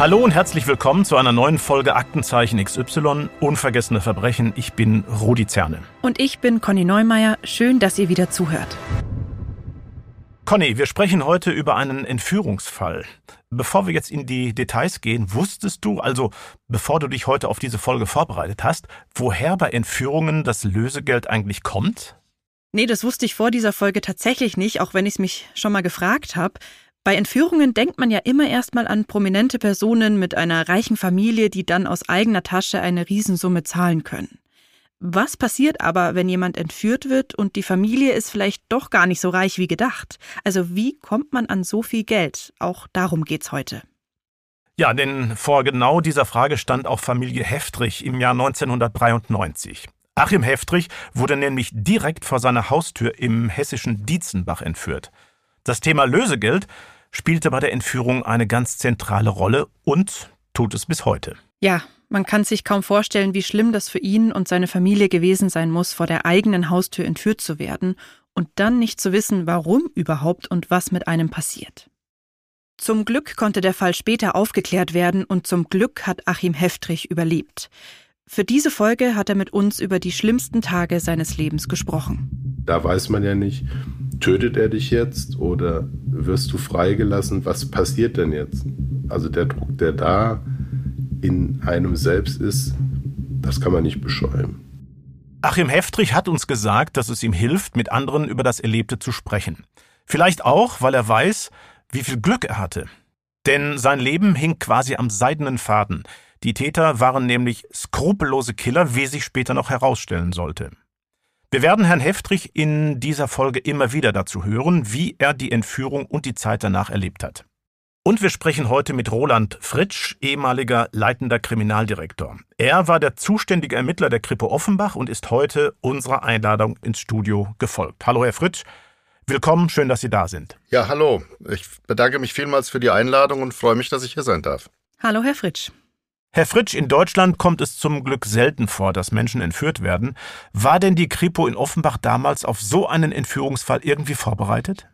Hallo und herzlich willkommen zu einer neuen Folge Aktenzeichen XY Unvergessene Verbrechen. Ich bin Rudi Zerne. Und ich bin Conny Neumeier. Schön, dass ihr wieder zuhört. Conny, wir sprechen heute über einen Entführungsfall. Bevor wir jetzt in die Details gehen, wusstest du, also bevor du dich heute auf diese Folge vorbereitet hast, woher bei Entführungen das Lösegeld eigentlich kommt? Nee, das wusste ich vor dieser Folge tatsächlich nicht, auch wenn ich es mich schon mal gefragt habe. Bei Entführungen denkt man ja immer erstmal an prominente Personen mit einer reichen Familie, die dann aus eigener Tasche eine Riesensumme zahlen können. Was passiert aber, wenn jemand entführt wird und die Familie ist vielleicht doch gar nicht so reich wie gedacht? Also wie kommt man an so viel Geld? Auch darum geht's heute. Ja, denn vor genau dieser Frage stand auch Familie Heftrich im Jahr 1993. Achim Heftrich wurde nämlich direkt vor seiner Haustür im hessischen Dietzenbach entführt. Das Thema Lösegeld spielte bei der Entführung eine ganz zentrale Rolle und tut es bis heute. Ja, man kann sich kaum vorstellen, wie schlimm das für ihn und seine Familie gewesen sein muss, vor der eigenen Haustür entführt zu werden und dann nicht zu wissen, warum überhaupt und was mit einem passiert. Zum Glück konnte der Fall später aufgeklärt werden und zum Glück hat Achim Heftrich überlebt. Für diese Folge hat er mit uns über die schlimmsten Tage seines Lebens gesprochen. Da weiß man ja nicht, tötet er dich jetzt oder wirst du freigelassen? Was passiert denn jetzt? Also der Druck, der da in einem selbst ist, das kann man nicht beschreiben. Achim Heftrich hat uns gesagt, dass es ihm hilft, mit anderen über das Erlebte zu sprechen. Vielleicht auch, weil er weiß, wie viel Glück er hatte. Denn sein Leben hing quasi am seidenen Faden. Die Täter waren nämlich skrupellose Killer, wie sich später noch herausstellen sollte. Wir werden Herrn Heftrich in dieser Folge immer wieder dazu hören, wie er die Entführung und die Zeit danach erlebt hat. Und wir sprechen heute mit Roland Fritsch, ehemaliger leitender Kriminaldirektor. Er war der zuständige Ermittler der Kripo Offenbach und ist heute unserer Einladung ins Studio gefolgt. Hallo, Herr Fritsch. Willkommen, schön, dass Sie da sind. Ja, hallo. Ich bedanke mich vielmals für die Einladung und freue mich, dass ich hier sein darf. Hallo, Herr Fritsch. Herr Fritsch, in Deutschland kommt es zum Glück selten vor, dass Menschen entführt werden. War denn die Kripo in Offenbach damals auf so einen Entführungsfall irgendwie vorbereitet?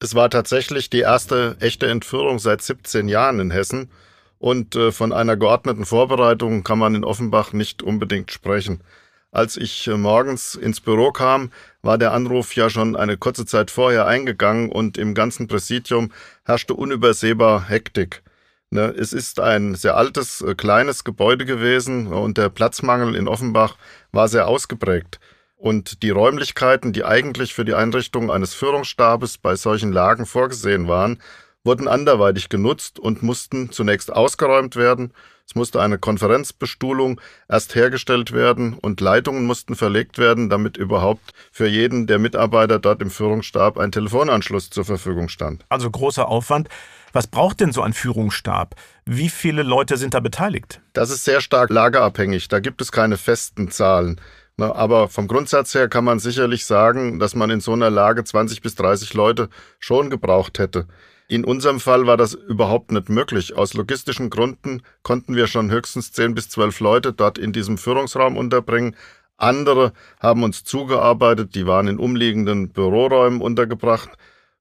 Es war tatsächlich die erste echte Entführung seit 17 Jahren in Hessen und äh, von einer geordneten Vorbereitung kann man in Offenbach nicht unbedingt sprechen. Als ich äh, morgens ins Büro kam, war der Anruf ja schon eine kurze Zeit vorher eingegangen und im ganzen Präsidium herrschte unübersehbar Hektik. Ne, es ist ein sehr altes, äh, kleines Gebäude gewesen und der Platzmangel in Offenbach war sehr ausgeprägt. Und die Räumlichkeiten, die eigentlich für die Einrichtung eines Führungsstabes bei solchen Lagen vorgesehen waren, wurden anderweitig genutzt und mussten zunächst ausgeräumt werden. Es musste eine Konferenzbestuhlung erst hergestellt werden und Leitungen mussten verlegt werden, damit überhaupt für jeden der Mitarbeiter dort im Führungsstab ein Telefonanschluss zur Verfügung stand. Also großer Aufwand. Was braucht denn so ein Führungsstab? Wie viele Leute sind da beteiligt? Das ist sehr stark lagerabhängig. Da gibt es keine festen Zahlen. Aber vom Grundsatz her kann man sicherlich sagen, dass man in so einer Lage 20 bis 30 Leute schon gebraucht hätte. In unserem Fall war das überhaupt nicht möglich. Aus logistischen Gründen konnten wir schon höchstens 10 bis 12 Leute dort in diesem Führungsraum unterbringen. Andere haben uns zugearbeitet, die waren in umliegenden Büroräumen untergebracht.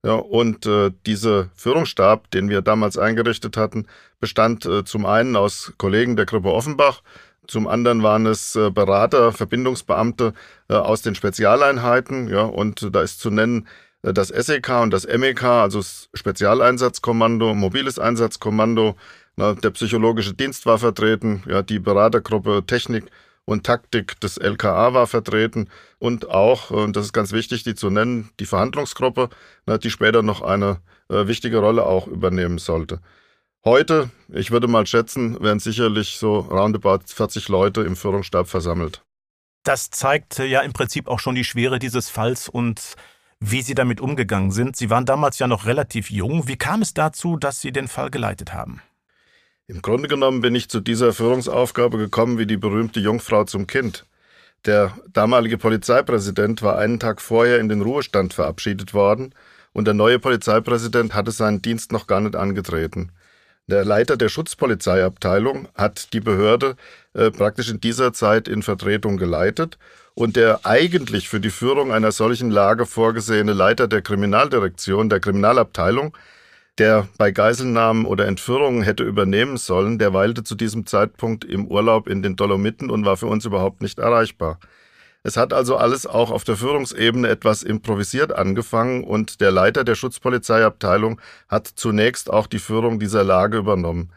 Ja, und äh, dieser Führungsstab, den wir damals eingerichtet hatten, bestand äh, zum einen aus Kollegen der Gruppe Offenbach, zum anderen waren es äh, Berater, Verbindungsbeamte äh, aus den Spezialeinheiten, ja, und da ist zu nennen äh, das SEK und das MEK, also das Spezialeinsatzkommando, mobiles Einsatzkommando, na, der psychologische Dienst war vertreten, ja, die Beratergruppe Technik und Taktik des LKA war vertreten und auch, und das ist ganz wichtig, die zu nennen, die Verhandlungsgruppe, die später noch eine äh, wichtige Rolle auch übernehmen sollte. Heute, ich würde mal schätzen, werden sicherlich so roundabout 40 Leute im Führungsstab versammelt. Das zeigt ja im Prinzip auch schon die Schwere dieses Falls und wie Sie damit umgegangen sind. Sie waren damals ja noch relativ jung. Wie kam es dazu, dass Sie den Fall geleitet haben? Im Grunde genommen bin ich zu dieser Führungsaufgabe gekommen wie die berühmte Jungfrau zum Kind. Der damalige Polizeipräsident war einen Tag vorher in den Ruhestand verabschiedet worden und der neue Polizeipräsident hatte seinen Dienst noch gar nicht angetreten. Der Leiter der Schutzpolizeiabteilung hat die Behörde äh, praktisch in dieser Zeit in Vertretung geleitet und der eigentlich für die Führung einer solchen Lage vorgesehene Leiter der Kriminaldirektion, der Kriminalabteilung, der bei Geiselnahmen oder Entführungen hätte übernehmen sollen, der weilte zu diesem Zeitpunkt im Urlaub in den Dolomiten und war für uns überhaupt nicht erreichbar. Es hat also alles auch auf der Führungsebene etwas improvisiert angefangen und der Leiter der Schutzpolizeiabteilung hat zunächst auch die Führung dieser Lage übernommen.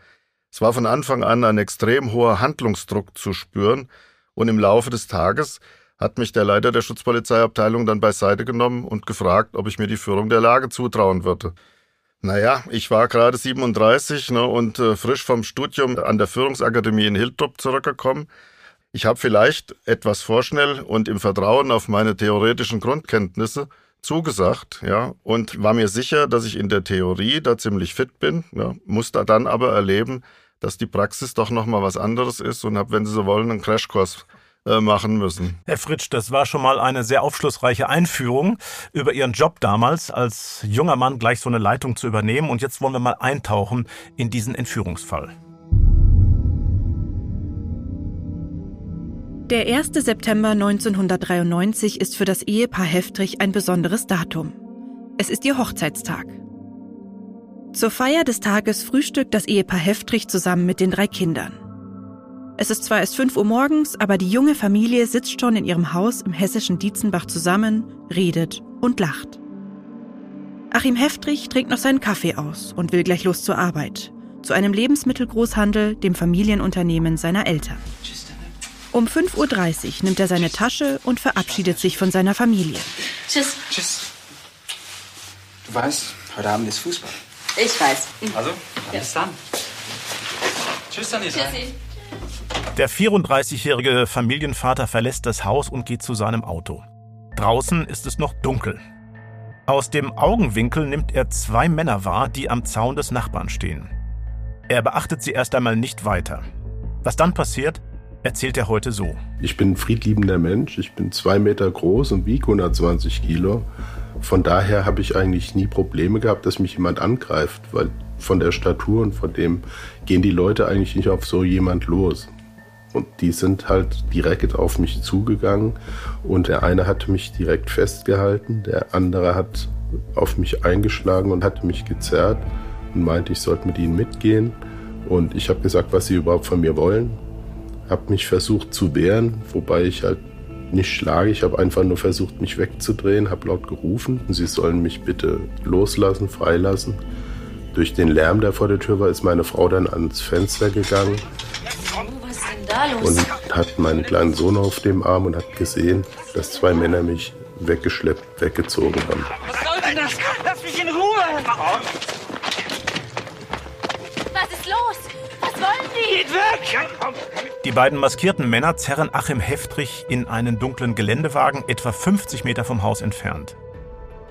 Es war von Anfang an ein extrem hoher Handlungsdruck zu spüren und im Laufe des Tages hat mich der Leiter der Schutzpolizeiabteilung dann beiseite genommen und gefragt, ob ich mir die Führung der Lage zutrauen würde. Naja, ich war gerade 37 ne, und äh, frisch vom Studium an der Führungsakademie in Hildrup zurückgekommen. Ich habe vielleicht etwas vorschnell und im Vertrauen auf meine theoretischen Grundkenntnisse zugesagt, ja, und war mir sicher, dass ich in der Theorie da ziemlich fit bin, ja, musste dann aber erleben, dass die Praxis doch nochmal was anderes ist und habe, wenn Sie so wollen, einen Crashkurs äh, machen müssen. Herr Fritsch, das war schon mal eine sehr aufschlussreiche Einführung über Ihren Job damals, als junger Mann gleich so eine Leitung zu übernehmen. Und jetzt wollen wir mal eintauchen in diesen Entführungsfall. Der 1. September 1993 ist für das Ehepaar Heftrich ein besonderes Datum. Es ist ihr Hochzeitstag. Zur Feier des Tages frühstückt das Ehepaar Heftrich zusammen mit den drei Kindern. Es ist zwar erst 5 Uhr morgens, aber die junge Familie sitzt schon in ihrem Haus im hessischen Dietzenbach zusammen, redet und lacht. Achim Heftrich trinkt noch seinen Kaffee aus und will gleich los zur Arbeit, zu einem Lebensmittelgroßhandel, dem Familienunternehmen seiner Eltern. Um 5.30 Uhr nimmt er seine Tasche und verabschiedet sich von seiner Familie. Tschüss. Tschüss. Du weißt, heute Abend ist Fußball. Ich weiß. Also, bis dann. Tschüss, Anita. Tschüssi. Der 34-jährige Familienvater verlässt das Haus und geht zu seinem Auto. Draußen ist es noch dunkel. Aus dem Augenwinkel nimmt er zwei Männer wahr, die am Zaun des Nachbarn stehen. Er beachtet sie erst einmal nicht weiter. Was dann passiert, erzählt er heute so. Ich bin ein friedliebender Mensch. Ich bin zwei Meter groß und wiege 120 Kilo. Von daher habe ich eigentlich nie Probleme gehabt, dass mich jemand angreift, weil von der Statur und von dem gehen die Leute eigentlich nicht auf so jemand los. Und die sind halt direkt auf mich zugegangen und der eine hatte mich direkt festgehalten, der andere hat auf mich eingeschlagen und hatte mich gezerrt und meinte, ich sollte mit ihnen mitgehen. Und ich habe gesagt, was sie überhaupt von mir wollen habe mich versucht zu wehren, wobei ich halt nicht schlage. Ich habe einfach nur versucht, mich wegzudrehen, habe laut gerufen, sie sollen mich bitte loslassen, freilassen. Durch den Lärm, der vor der Tür war, ist meine Frau dann ans Fenster gegangen da los? und hat meinen kleinen Sohn auf dem Arm und hat gesehen, dass zwei Männer mich weggeschleppt, weggezogen haben. Was soll denn das? Lass mich in Ruhe! Was ist los? Was wollen die? Geht weg! Die beiden maskierten Männer zerren Achim Heftrich in einen dunklen Geländewagen etwa 50 Meter vom Haus entfernt.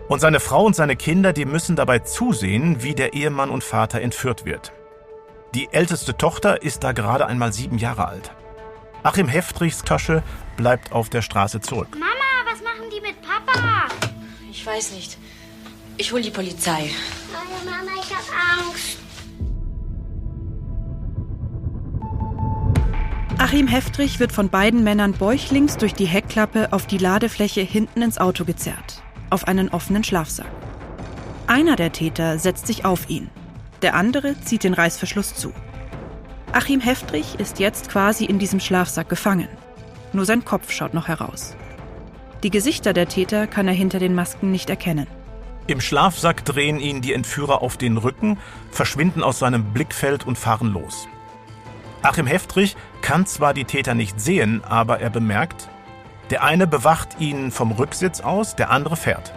Und seine Frau und seine Kinder, die müssen dabei zusehen, wie der Ehemann und Vater entführt wird. Die älteste Tochter ist da gerade einmal sieben Jahre alt. Achim Heftrichs Tasche bleibt auf der Straße zurück. Mama, was machen die mit Papa? Ich weiß nicht. Ich hol die Polizei. Oh, Mama, ich hab Angst. Achim Heftrich wird von beiden Männern bäuchlings durch die Heckklappe auf die Ladefläche hinten ins Auto gezerrt, auf einen offenen Schlafsack. Einer der Täter setzt sich auf ihn, der andere zieht den Reißverschluss zu. Achim Heftrich ist jetzt quasi in diesem Schlafsack gefangen. Nur sein Kopf schaut noch heraus. Die Gesichter der Täter kann er hinter den Masken nicht erkennen. Im Schlafsack drehen ihn die Entführer auf den Rücken, verschwinden aus seinem Blickfeld und fahren los. Achim Heftrich kann zwar die Täter nicht sehen, aber er bemerkt, der eine bewacht ihn vom Rücksitz aus, der andere fährt.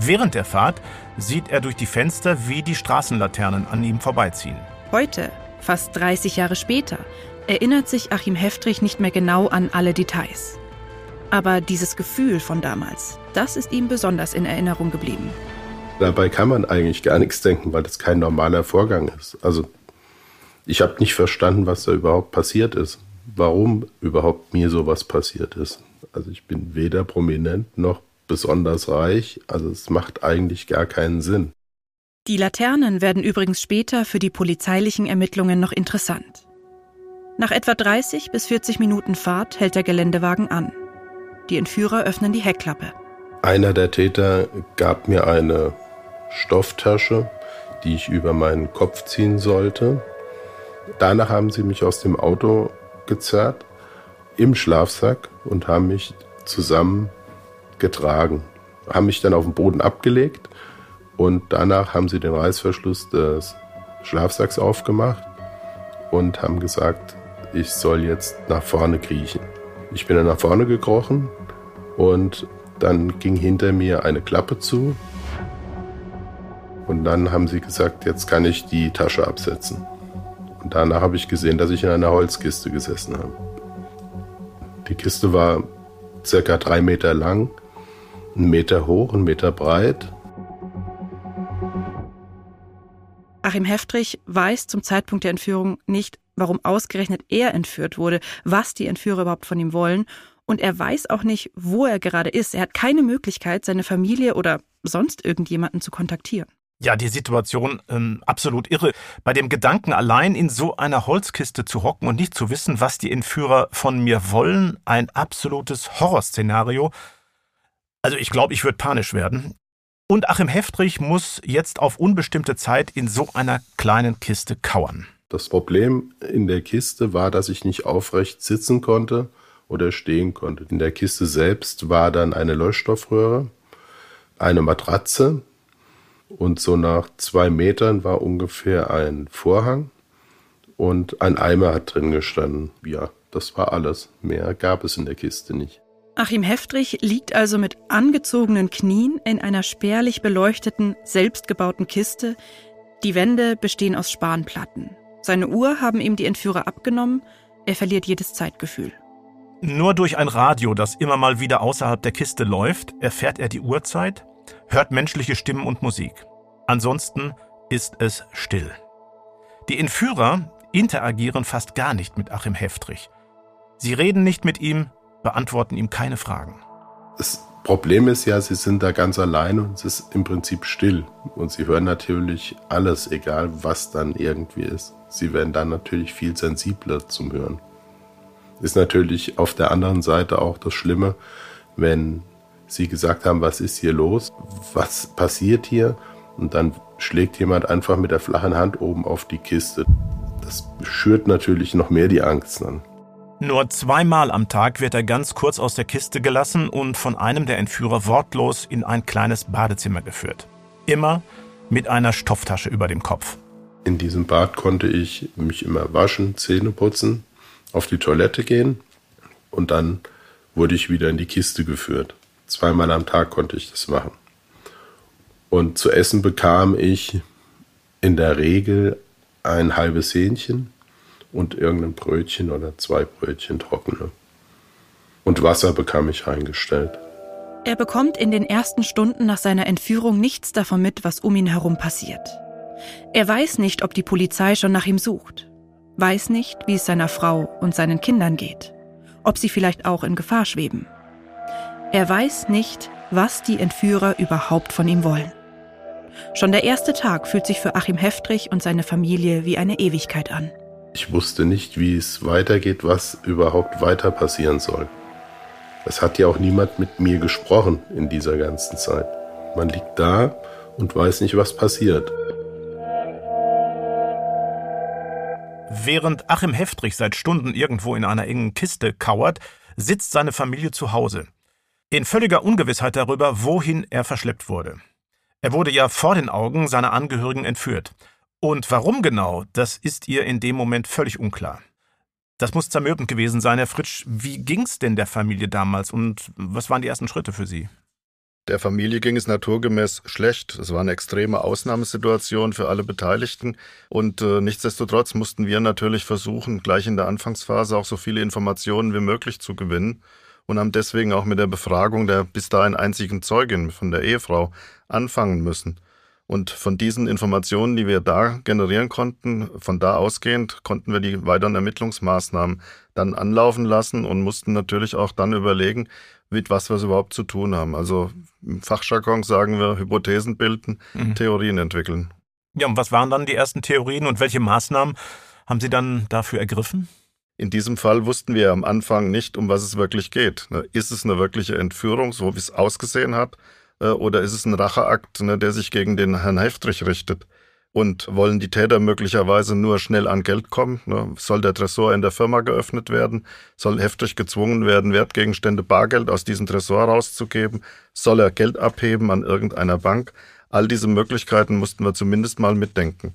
Während der Fahrt sieht er durch die Fenster, wie die Straßenlaternen an ihm vorbeiziehen. Heute, fast 30 Jahre später, erinnert sich Achim Heftrich nicht mehr genau an alle Details. Aber dieses Gefühl von damals, das ist ihm besonders in Erinnerung geblieben. Dabei kann man eigentlich gar nichts denken, weil das kein normaler Vorgang ist. Also ich habe nicht verstanden, was da überhaupt passiert ist. Warum überhaupt mir sowas passiert ist. Also ich bin weder prominent noch besonders reich. Also es macht eigentlich gar keinen Sinn. Die Laternen werden übrigens später für die polizeilichen Ermittlungen noch interessant. Nach etwa 30 bis 40 Minuten Fahrt hält der Geländewagen an. Die Entführer öffnen die Heckklappe. Einer der Täter gab mir eine Stofftasche, die ich über meinen Kopf ziehen sollte. Danach haben sie mich aus dem Auto gezerrt, im Schlafsack und haben mich zusammen getragen. Haben mich dann auf den Boden abgelegt und danach haben sie den Reißverschluss des Schlafsacks aufgemacht und haben gesagt, ich soll jetzt nach vorne kriechen. Ich bin dann nach vorne gekrochen und dann ging hinter mir eine Klappe zu. Und dann haben sie gesagt, jetzt kann ich die Tasche absetzen. Und danach habe ich gesehen, dass ich in einer Holzkiste gesessen habe. Die Kiste war circa drei Meter lang, einen Meter hoch, einen Meter breit. Achim Heftrich weiß zum Zeitpunkt der Entführung nicht, warum ausgerechnet er entführt wurde, was die Entführer überhaupt von ihm wollen. Und er weiß auch nicht, wo er gerade ist. Er hat keine Möglichkeit, seine Familie oder sonst irgendjemanden zu kontaktieren. Ja, die Situation ähm, absolut irre. Bei dem Gedanken, allein in so einer Holzkiste zu hocken und nicht zu wissen, was die Entführer von mir wollen, ein absolutes Horrorszenario. Also ich glaube, ich würde panisch werden. Und Achim Heftrich muss jetzt auf unbestimmte Zeit in so einer kleinen Kiste kauern. Das Problem in der Kiste war, dass ich nicht aufrecht sitzen konnte oder stehen konnte. In der Kiste selbst war dann eine Leuchtstoffröhre, eine Matratze und so nach zwei Metern war ungefähr ein Vorhang und ein Eimer hat drin gestanden. Ja, das war alles. Mehr gab es in der Kiste nicht. Achim Heftrich liegt also mit angezogenen Knien in einer spärlich beleuchteten, selbstgebauten Kiste. Die Wände bestehen aus Spanplatten. Seine Uhr haben ihm die Entführer abgenommen. Er verliert jedes Zeitgefühl. Nur durch ein Radio, das immer mal wieder außerhalb der Kiste läuft, erfährt er die Uhrzeit, hört menschliche Stimmen und Musik. Ansonsten ist es still. Die Entführer interagieren fast gar nicht mit Achim Heftrich. Sie reden nicht mit ihm, beantworten ihm keine Fragen. Das Problem ist ja, sie sind da ganz allein und es ist im Prinzip still. Und sie hören natürlich alles, egal was dann irgendwie ist. Sie werden dann natürlich viel sensibler zum Hören. Ist natürlich auf der anderen Seite auch das Schlimme, wenn sie gesagt haben, was ist hier los, was passiert hier und dann schlägt jemand einfach mit der flachen Hand oben auf die Kiste. Das schürt natürlich noch mehr die Angst an. Nur zweimal am Tag wird er ganz kurz aus der Kiste gelassen und von einem der Entführer wortlos in ein kleines Badezimmer geführt. Immer mit einer Stofftasche über dem Kopf. In diesem Bad konnte ich mich immer waschen, Zähne putzen, auf die Toilette gehen und dann wurde ich wieder in die Kiste geführt. Zweimal am Tag konnte ich das machen. Und zu essen bekam ich in der Regel ein halbes Hähnchen und irgendein Brötchen oder zwei Brötchen trockene. Und Wasser bekam ich reingestellt. Er bekommt in den ersten Stunden nach seiner Entführung nichts davon mit, was um ihn herum passiert. Er weiß nicht, ob die Polizei schon nach ihm sucht, weiß nicht, wie es seiner Frau und seinen Kindern geht, ob sie vielleicht auch in Gefahr schweben. Er weiß nicht, was die Entführer überhaupt von ihm wollen. Schon der erste Tag fühlt sich für Achim Heftrich und seine Familie wie eine Ewigkeit an. Ich wusste nicht, wie es weitergeht, was überhaupt weiter passieren soll. Es hat ja auch niemand mit mir gesprochen in dieser ganzen Zeit. Man liegt da und weiß nicht, was passiert. Während Achim Heftrich seit Stunden irgendwo in einer engen Kiste kauert, sitzt seine Familie zu Hause. In völliger Ungewissheit darüber, wohin er verschleppt wurde. Er wurde ja vor den Augen seiner Angehörigen entführt. Und warum genau, das ist ihr in dem Moment völlig unklar. Das muss zermürbend gewesen sein, Herr Fritsch. Wie ging's denn der Familie damals und was waren die ersten Schritte für Sie? Der Familie ging es naturgemäß schlecht. Es war eine extreme Ausnahmesituation für alle Beteiligten. Und äh, nichtsdestotrotz mussten wir natürlich versuchen, gleich in der Anfangsphase auch so viele Informationen wie möglich zu gewinnen und haben deswegen auch mit der Befragung der bis dahin einzigen Zeugin von der Ehefrau anfangen müssen. Und von diesen Informationen, die wir da generieren konnten, von da ausgehend konnten wir die weiteren Ermittlungsmaßnahmen dann anlaufen lassen und mussten natürlich auch dann überlegen, mit was wir es überhaupt zu tun haben. Also im Fachjargon sagen wir Hypothesen bilden, mhm. Theorien entwickeln. Ja, und was waren dann die ersten Theorien und welche Maßnahmen haben Sie dann dafür ergriffen? In diesem Fall wussten wir am Anfang nicht, um was es wirklich geht. Ne, ist es eine wirkliche Entführung, so wie es ausgesehen hat? Äh, oder ist es ein Racheakt, ne, der sich gegen den Herrn Heftrich richtet? und wollen die Täter möglicherweise nur schnell an Geld kommen. Ne? Soll der Tresor in der Firma geöffnet werden? Soll heftig gezwungen werden, Wertgegenstände Bargeld aus diesem Tresor rauszugeben? Soll er Geld abheben an irgendeiner Bank? All diese Möglichkeiten mussten wir zumindest mal mitdenken.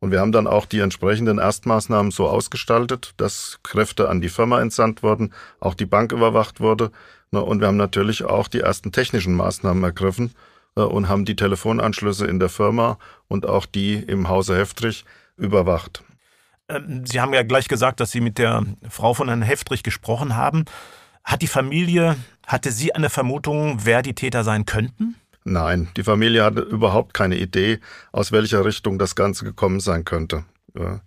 Und wir haben dann auch die entsprechenden Erstmaßnahmen so ausgestaltet, dass Kräfte an die Firma entsandt wurden, auch die Bank überwacht wurde. Ne? Und wir haben natürlich auch die ersten technischen Maßnahmen ergriffen, äh, und haben die Telefonanschlüsse in der Firma und auch die im Hause Heftrich überwacht. Ähm, Sie haben ja gleich gesagt, dass Sie mit der Frau von Herrn Heftrich gesprochen haben. Hat die Familie, hatte sie eine Vermutung, wer die Täter sein könnten? Nein, die Familie hatte überhaupt keine Idee, aus welcher Richtung das Ganze gekommen sein könnte. Ja.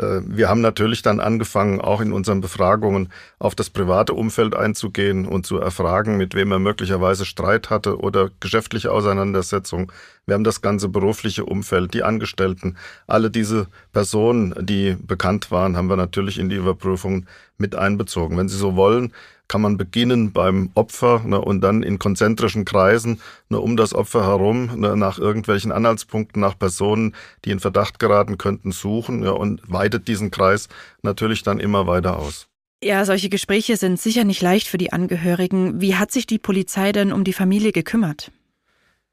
Äh, wir haben natürlich dann angefangen, auch in unseren Befragungen auf das private Umfeld einzugehen und zu erfragen, mit wem er möglicherweise Streit hatte oder geschäftliche Auseinandersetzung. Wir haben das ganze berufliche Umfeld, die Angestellten, alle diese Personen, die bekannt waren, haben wir natürlich in die Überprüfung mit einbezogen. Wenn Sie so wollen, kann man beginnen beim Opfer ne, und dann in konzentrischen Kreisen ne, um das Opfer herum ne, nach irgendwelchen Anhaltspunkten, nach Personen, die in Verdacht geraten könnten, suchen ja, und weitet diesen Kreis natürlich dann immer weiter aus. Ja, solche Gespräche sind sicher nicht leicht für die Angehörigen. Wie hat sich die Polizei denn um die Familie gekümmert?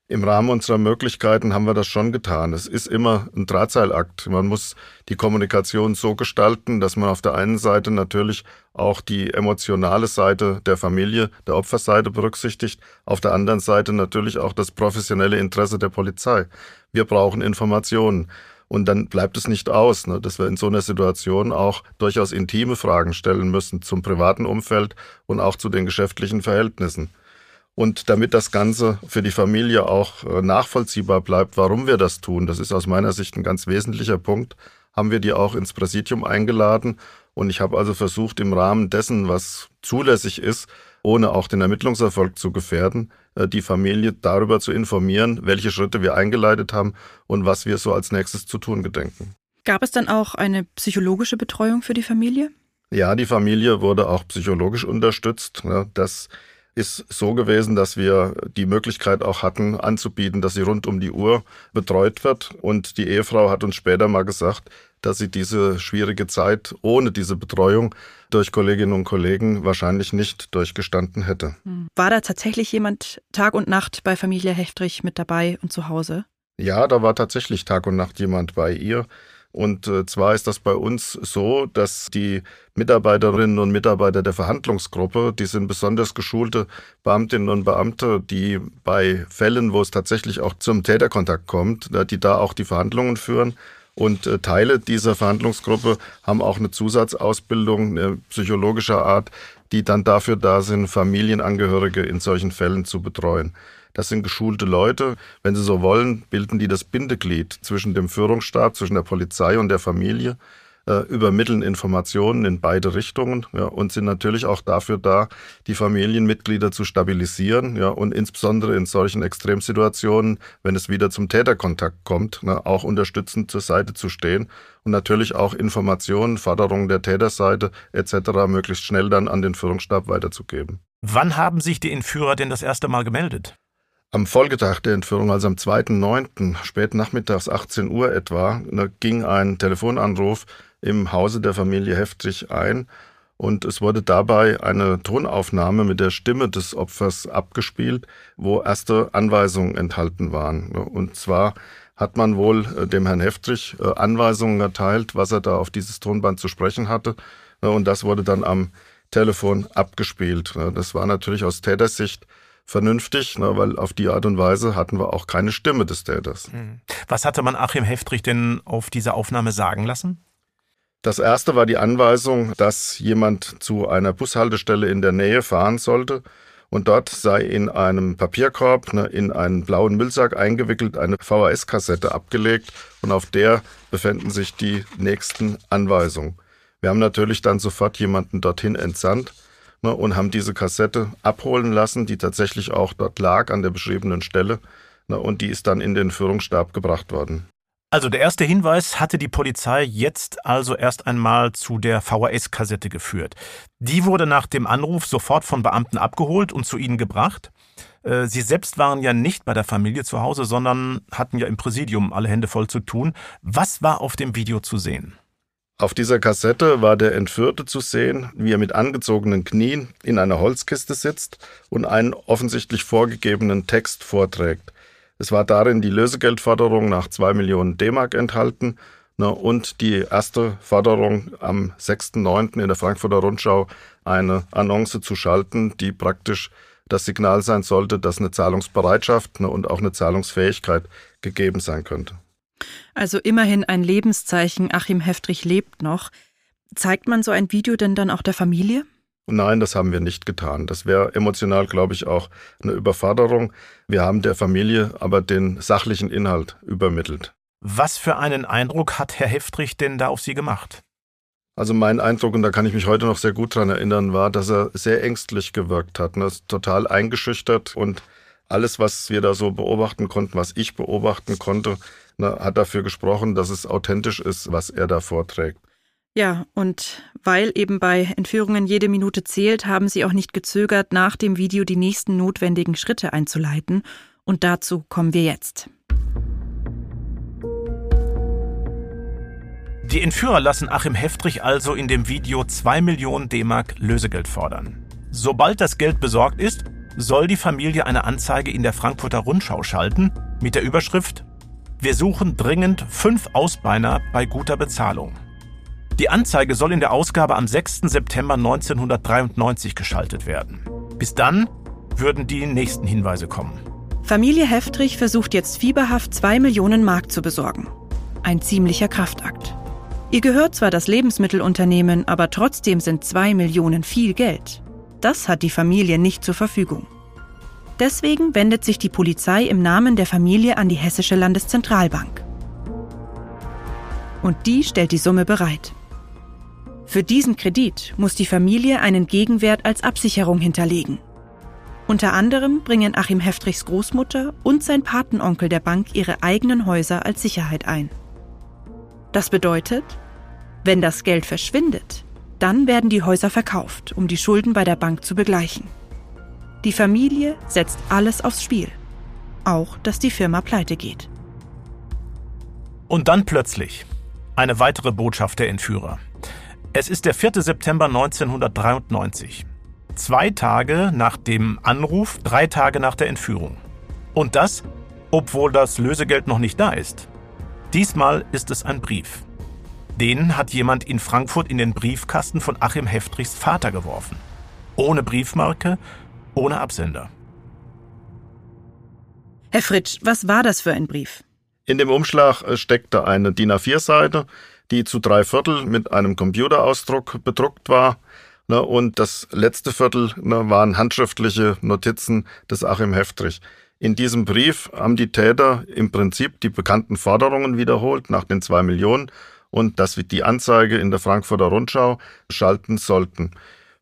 Im Rahmen unserer Möglichkeiten haben wir das schon getan. Es ist immer ein Drahtseilakt. Man muss die Kommunikation so gestalten, dass man auf der einen Seite natürlich auch die emotionale Seite der Familie, der Opferseite berücksichtigt, auf der anderen Seite natürlich auch das professionelle Interesse der Polizei. Wir brauchen Informationen. Und dann bleibt es nicht aus, ne, dass wir in so einer Situation auch durchaus intime Fragen stellen müssen zum privaten Umfeld und auch zu den geschäftlichen Verhältnissen. Und damit das Ganze für die Familie auch äh, nachvollziehbar bleibt, warum wir das tun, das ist aus meiner Sicht ein ganz wesentlicher Punkt, haben wir die auch ins Präsidium eingeladen. Und ich habe also versucht, im Rahmen dessen, was zulässig ist, ohne auch den Ermittlungserfolg zu gefährden, äh, die Familie darüber zu informieren, welche Schritte wir eingeleitet haben und was wir so als nächstes zu tun gedenken. Gab es dann auch eine psychologische Betreuung für die Familie? Ja, die Familie wurde auch psychologisch unterstützt. Das ist so gewesen, dass wir die Möglichkeit auch hatten, anzubieten, dass sie rund um die Uhr betreut wird. Und die Ehefrau hat uns später mal gesagt, dass sie diese schwierige Zeit ohne diese Betreuung durch Kolleginnen und Kollegen wahrscheinlich nicht durchgestanden hätte. Hm. War da tatsächlich jemand Tag und Nacht bei Familie Heftrich mit dabei und zu Hause? Ja, da war tatsächlich Tag und Nacht jemand bei ihr. Und äh, zwar ist das bei uns so, dass die Mitarbeiterinnen und Mitarbeiter der Verhandlungsgruppe, die sind besonders geschulte Beamtinnen und Beamte, die bei Fällen, wo es tatsächlich auch zum Täterkontakt kommt, die da auch die Verhandlungen führen. Und äh, Teile dieser Verhandlungsgruppe haben auch eine Zusatzausbildung psychologischer Art, die dann dafür da sind, Familienangehörige in solchen Fällen zu betreuen. Das sind geschulte Leute. Wenn Sie so wollen, bilden die das Bindeglied zwischen dem Führungsstab, zwischen der Polizei und der Familie, äh, übermitteln Informationen in beide Richtungen ja, und sind natürlich auch dafür da, die Familienmitglieder zu stabilisieren ja, und insbesondere in solchen Extremsituationen, wenn es wieder zum Täterkontakt kommt, na, auch unterstützend zur Seite zu stehen und natürlich auch Informationen, Forderungen der Täterseite etc. möglichst schnell dann an den Führungsstab weiterzugeben. Wann haben sich die Entführer denn das erste Mal gemeldet? Am Folgetag der Entführung, also am 2.9., spät nachmittags 18 Uhr etwa, ging ein Telefonanruf im Hause der Familie Heftrich ein und es wurde dabei eine Tonaufnahme mit der Stimme des Opfers abgespielt, wo erste Anweisungen enthalten waren. Und zwar hat man wohl äh, dem Herrn Heftrich äh, Anweisungen erteilt, was er da auf dieses Tonband zu sprechen hatte. Und das wurde dann am Telefon abgespielt. Das war natürlich aus Tätersicht vernünftig, ne, weil auf die Art und Weise hatten wir auch keine Stimme des Täters. Hm. Was hatte man Achim Heftrich denn auf diese Aufnahme sagen lassen? Das erste war die Anweisung, dass jemand zu einer Bushaltestelle in der Nähe fahren sollte und dort sei in einem Papierkorb, ne, in einen blauen Müllsack eingewickelt, eine VHS-Kassette abgelegt und auf der befänden sich die nächsten Anweisungen. Wir haben natürlich dann sofort jemanden dorthin entsandt ne, und haben diese Kassette abholen lassen, die tatsächlich auch dort lag an der beschriebenen Stelle. Ne, und die ist dann in den Führungsstab gebracht worden. Also der erste Hinweis hatte die Polizei jetzt also erst einmal zu der VHS-Kassette geführt. Die wurde nach dem Anruf sofort von Beamten abgeholt und zu ihnen gebracht. Äh, Sie selbst waren ja nicht bei der Familie zu Hause, sondern hatten ja im Präsidium alle Hände voll zu tun. Was war auf dem Video zu sehen? Auf dieser Kassette war der Entführte zu sehen, wie er mit angezogenen Knien in einer Holzkiste sitzt und einen offensichtlich vorgegebenen Text vorträgt. Es war darin die Lösegeldforderung nach zwei Millionen D-Mark enthalten ne, und die erste Forderung am 6.9. in der Frankfurter Rundschau eine Annonce zu schalten, die praktisch das Signal sein sollte, dass eine Zahlungsbereitschaft ne, und auch eine Zahlungsfähigkeit gegeben sein könnte. Also immerhin ein Lebenszeichen, Achim Heftrich lebt noch. Zeigt man so ein Video denn dann auch der Familie? Nein, das haben wir nicht getan. Das wäre emotional, glaube ich, auch eine Überforderung. Wir haben der Familie aber den sachlichen Inhalt übermittelt. Was für einen Eindruck hat Herr Heftrich denn da auf Sie gemacht? Also mein Eindruck, und da kann ich mich heute noch sehr gut dran erinnern, war, dass er sehr ängstlich gewirkt hat, ne? total eingeschüchtert und alles, was wir da so beobachten konnten, was ich beobachten konnte, ne, hat dafür gesprochen, dass es authentisch ist, was er da vorträgt. Ja, und weil eben bei Entführungen jede Minute zählt, haben sie auch nicht gezögert, nach dem Video die nächsten notwendigen Schritte einzuleiten. Und dazu kommen wir jetzt. Die Entführer lassen Achim Heftrich also in dem Video 2 Millionen D-Mark Lösegeld fordern. Sobald das Geld besorgt ist, soll die Familie eine Anzeige in der Frankfurter Rundschau schalten mit der Überschrift Wir suchen dringend fünf Ausbeiner bei guter Bezahlung. Die Anzeige soll in der Ausgabe am 6. September 1993 geschaltet werden. Bis dann würden die nächsten Hinweise kommen. Familie Heftrich versucht jetzt fieberhaft 2 Millionen Mark zu besorgen. Ein ziemlicher Kraftakt. Ihr gehört zwar das Lebensmittelunternehmen, aber trotzdem sind 2 Millionen viel Geld. Das hat die Familie nicht zur Verfügung. Deswegen wendet sich die Polizei im Namen der Familie an die Hessische Landeszentralbank. Und die stellt die Summe bereit. Für diesen Kredit muss die Familie einen Gegenwert als Absicherung hinterlegen. Unter anderem bringen Achim Heftrichs Großmutter und sein Patenonkel der Bank ihre eigenen Häuser als Sicherheit ein. Das bedeutet, wenn das Geld verschwindet, dann werden die Häuser verkauft, um die Schulden bei der Bank zu begleichen. Die Familie setzt alles aufs Spiel. Auch, dass die Firma pleite geht. Und dann plötzlich eine weitere Botschaft der Entführer. Es ist der 4. September 1993. Zwei Tage nach dem Anruf, drei Tage nach der Entführung. Und das, obwohl das Lösegeld noch nicht da ist. Diesmal ist es ein Brief. Den hat jemand in Frankfurt in den Briefkasten von Achim Heftrichs Vater geworfen. Ohne Briefmarke, ohne Absender. Herr Fritsch, was war das für ein Brief? In dem Umschlag äh, steckte eine DIN A4-Seite, die zu drei Viertel mit einem Computerausdruck bedruckt war. Ne, und das letzte Viertel ne, waren handschriftliche Notizen des Achim Heftrich. In diesem Brief haben die Täter im Prinzip die bekannten Forderungen wiederholt nach den zwei Millionen und dass wir die Anzeige in der Frankfurter Rundschau schalten sollten.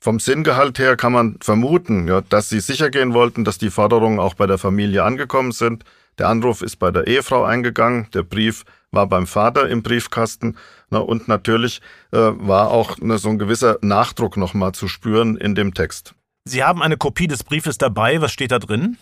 Vom Sinngehalt her kann man vermuten, ja, dass sie sicher gehen wollten, dass die Forderungen auch bei der Familie angekommen sind. Der Anruf ist bei der Ehefrau eingegangen, der Brief war beim Vater im Briefkasten na, und natürlich äh, war auch ne, so ein gewisser Nachdruck nochmal zu spüren in dem Text. Sie haben eine Kopie des Briefes dabei. Was steht da drin?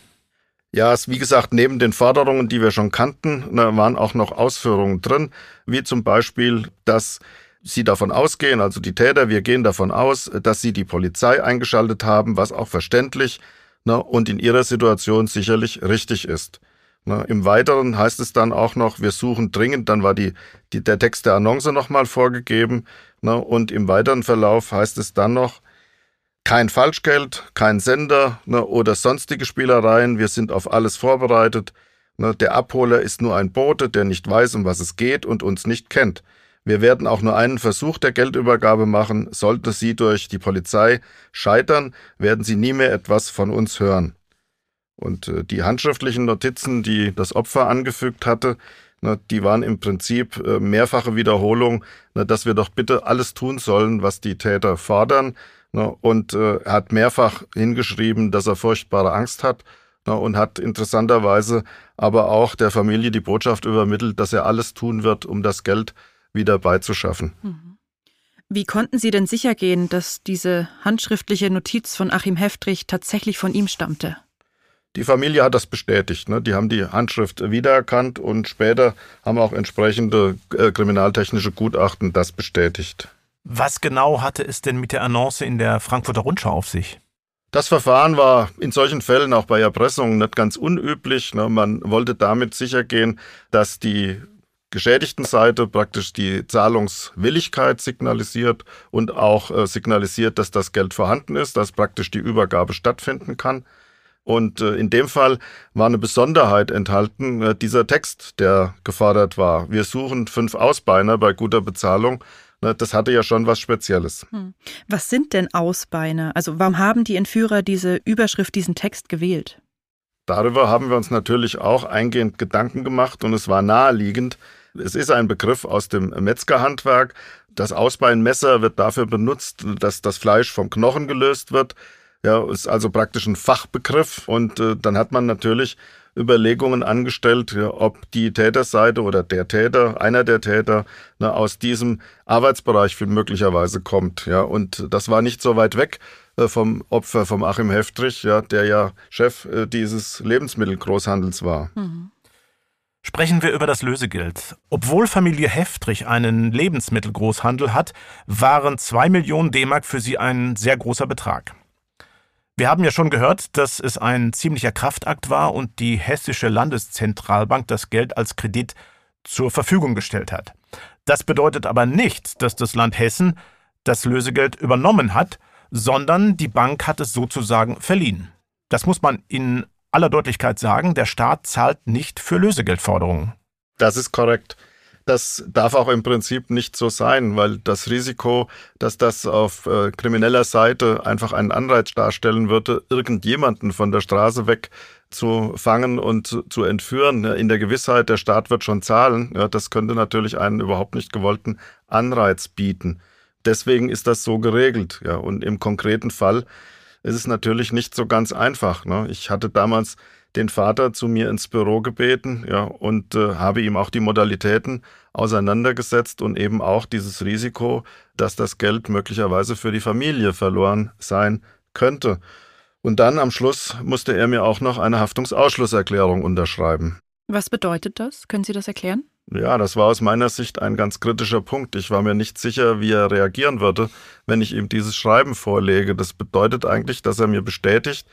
Ja, es, wie gesagt, neben den Forderungen, die wir schon kannten, ne, waren auch noch Ausführungen drin, wie zum Beispiel, dass sie davon ausgehen, also die Täter, wir gehen davon aus, dass sie die Polizei eingeschaltet haben, was auch verständlich ne, und in ihrer Situation sicherlich richtig ist. Ne, Im Weiteren heißt es dann auch noch, wir suchen dringend, dann war die, die, der Text der Annonce nochmal vorgegeben, ne, und im weiteren Verlauf heißt es dann noch, kein Falschgeld, kein Sender ne, oder sonstige Spielereien. Wir sind auf alles vorbereitet. Ne, der Abholer ist nur ein Bote, der nicht weiß, um was es geht und uns nicht kennt. Wir werden auch nur einen Versuch der Geldübergabe machen. Sollte sie durch die Polizei scheitern, werden sie nie mehr etwas von uns hören. Und äh, die handschriftlichen Notizen, die das Opfer angefügt hatte, ne, die waren im Prinzip äh, mehrfache Wiederholung, ne, dass wir doch bitte alles tun sollen, was die Täter fordern Ne, und äh, er hat mehrfach hingeschrieben, dass er furchtbare Angst hat und hat interessanterweise aber auch der Familie die Botschaft übermittelt, dass er alles tun wird, um das Geld wieder beizuschaffen. Mhm. Wie konnten Sie denn sichergehen, dass diese handschriftliche Notiz von Achim Heftrich tatsächlich von ihm stammte? Die Familie hat das bestätigt. Ne? Die haben die Handschrift wiedererkannt und später haben auch entsprechende äh, kriminaltechnische Gutachten das bestätigt. Was genau hatte es denn mit der Annonce in der Frankfurter Rundschau auf sich? Das Verfahren war in solchen Fällen auch bei Erpressungen nicht ganz unüblich. Ne? Man wollte damit sichergehen, dass die geschädigten Seite praktisch die Zahlungswilligkeit signalisiert und auch äh, signalisiert, dass das Geld vorhanden ist, dass praktisch die Übergabe stattfinden kann. Und äh, in dem Fall war eine Besonderheit enthalten, äh, dieser Text, der gefordert war. Wir suchen fünf Ausbeiner bei guter Bezahlung. Ne, das hatte ja schon was Spezielles. Hm. Was sind denn Ausbeiner? Also warum haben die Entführer diese Überschrift, diesen Text gewählt? Darüber haben wir uns natürlich auch eingehend Gedanken gemacht und es war naheliegend. Es ist ein Begriff aus dem Metzgerhandwerk. Das Ausbeinmesser wird dafür benutzt, dass das Fleisch vom Knochen gelöst wird. Ja, ist also praktisch ein Fachbegriff und äh, dann hat man natürlich Überlegungen angestellt, ja, ob die Täterseite oder der Täter, einer der Täter, ne, aus diesem Arbeitsbereich möglicherweise kommt. Ja, und das war nicht so weit weg äh, vom Opfer, vom Achim Heftrich, ja, der ja Chef äh, dieses Lebensmittelgroßhandels war. Mhm. Sprechen wir über das Lösegeld. Obwohl Familie Heftrich einen Lebensmittelgroßhandel hat, waren zwei Millionen D-Mark für sie ein sehr großer Betrag. Wir haben ja schon gehört, dass es ein ziemlicher Kraftakt war und die Hessische Landeszentralbank das Geld als Kredit zur Verfügung gestellt hat. Das bedeutet aber nicht, dass das Land Hessen das Lösegeld übernommen hat, sondern die Bank hat es sozusagen verliehen. Das muss man in aller Deutlichkeit sagen, der Staat zahlt nicht für Lösegeldforderungen. Das ist korrekt. Das darf auch im Prinzip nicht so sein, weil das Risiko, dass das auf äh, krimineller Seite einfach einen Anreiz darstellen würde, irgendjemanden von der Straße weg zu fangen und zu, entführen, in der Gewissheit, der Staat wird schon zahlen, ja, das könnte natürlich einen überhaupt nicht gewollten Anreiz bieten. Deswegen ist das so geregelt. Ja, und im konkreten Fall ist es natürlich nicht so ganz einfach. Ne? Ich hatte damals den Vater zu mir ins Büro gebeten, ja, und äh, habe ihm auch die Modalitäten auseinandergesetzt und eben auch dieses Risiko, dass das Geld möglicherweise für die Familie verloren sein könnte. Und dann am Schluss musste er mir auch noch eine Haftungsausschlusserklärung unterschreiben. Was bedeutet das? Können Sie das erklären? Ja, das war aus meiner Sicht ein ganz kritischer Punkt. Ich war mir nicht sicher, wie er reagieren würde, wenn ich ihm dieses Schreiben vorlege. Das bedeutet eigentlich, dass er mir bestätigt,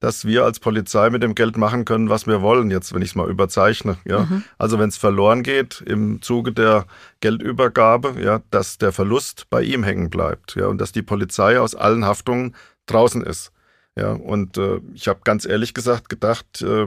dass wir als Polizei mit dem Geld machen können, was wir wollen, jetzt, wenn ich es mal überzeichne. Ja? Mhm. Also wenn es verloren geht im Zuge der Geldübergabe, ja, dass der Verlust bei ihm hängen bleibt, ja, und dass die Polizei aus allen Haftungen draußen ist. Ja, und äh, ich habe ganz ehrlich gesagt gedacht, äh,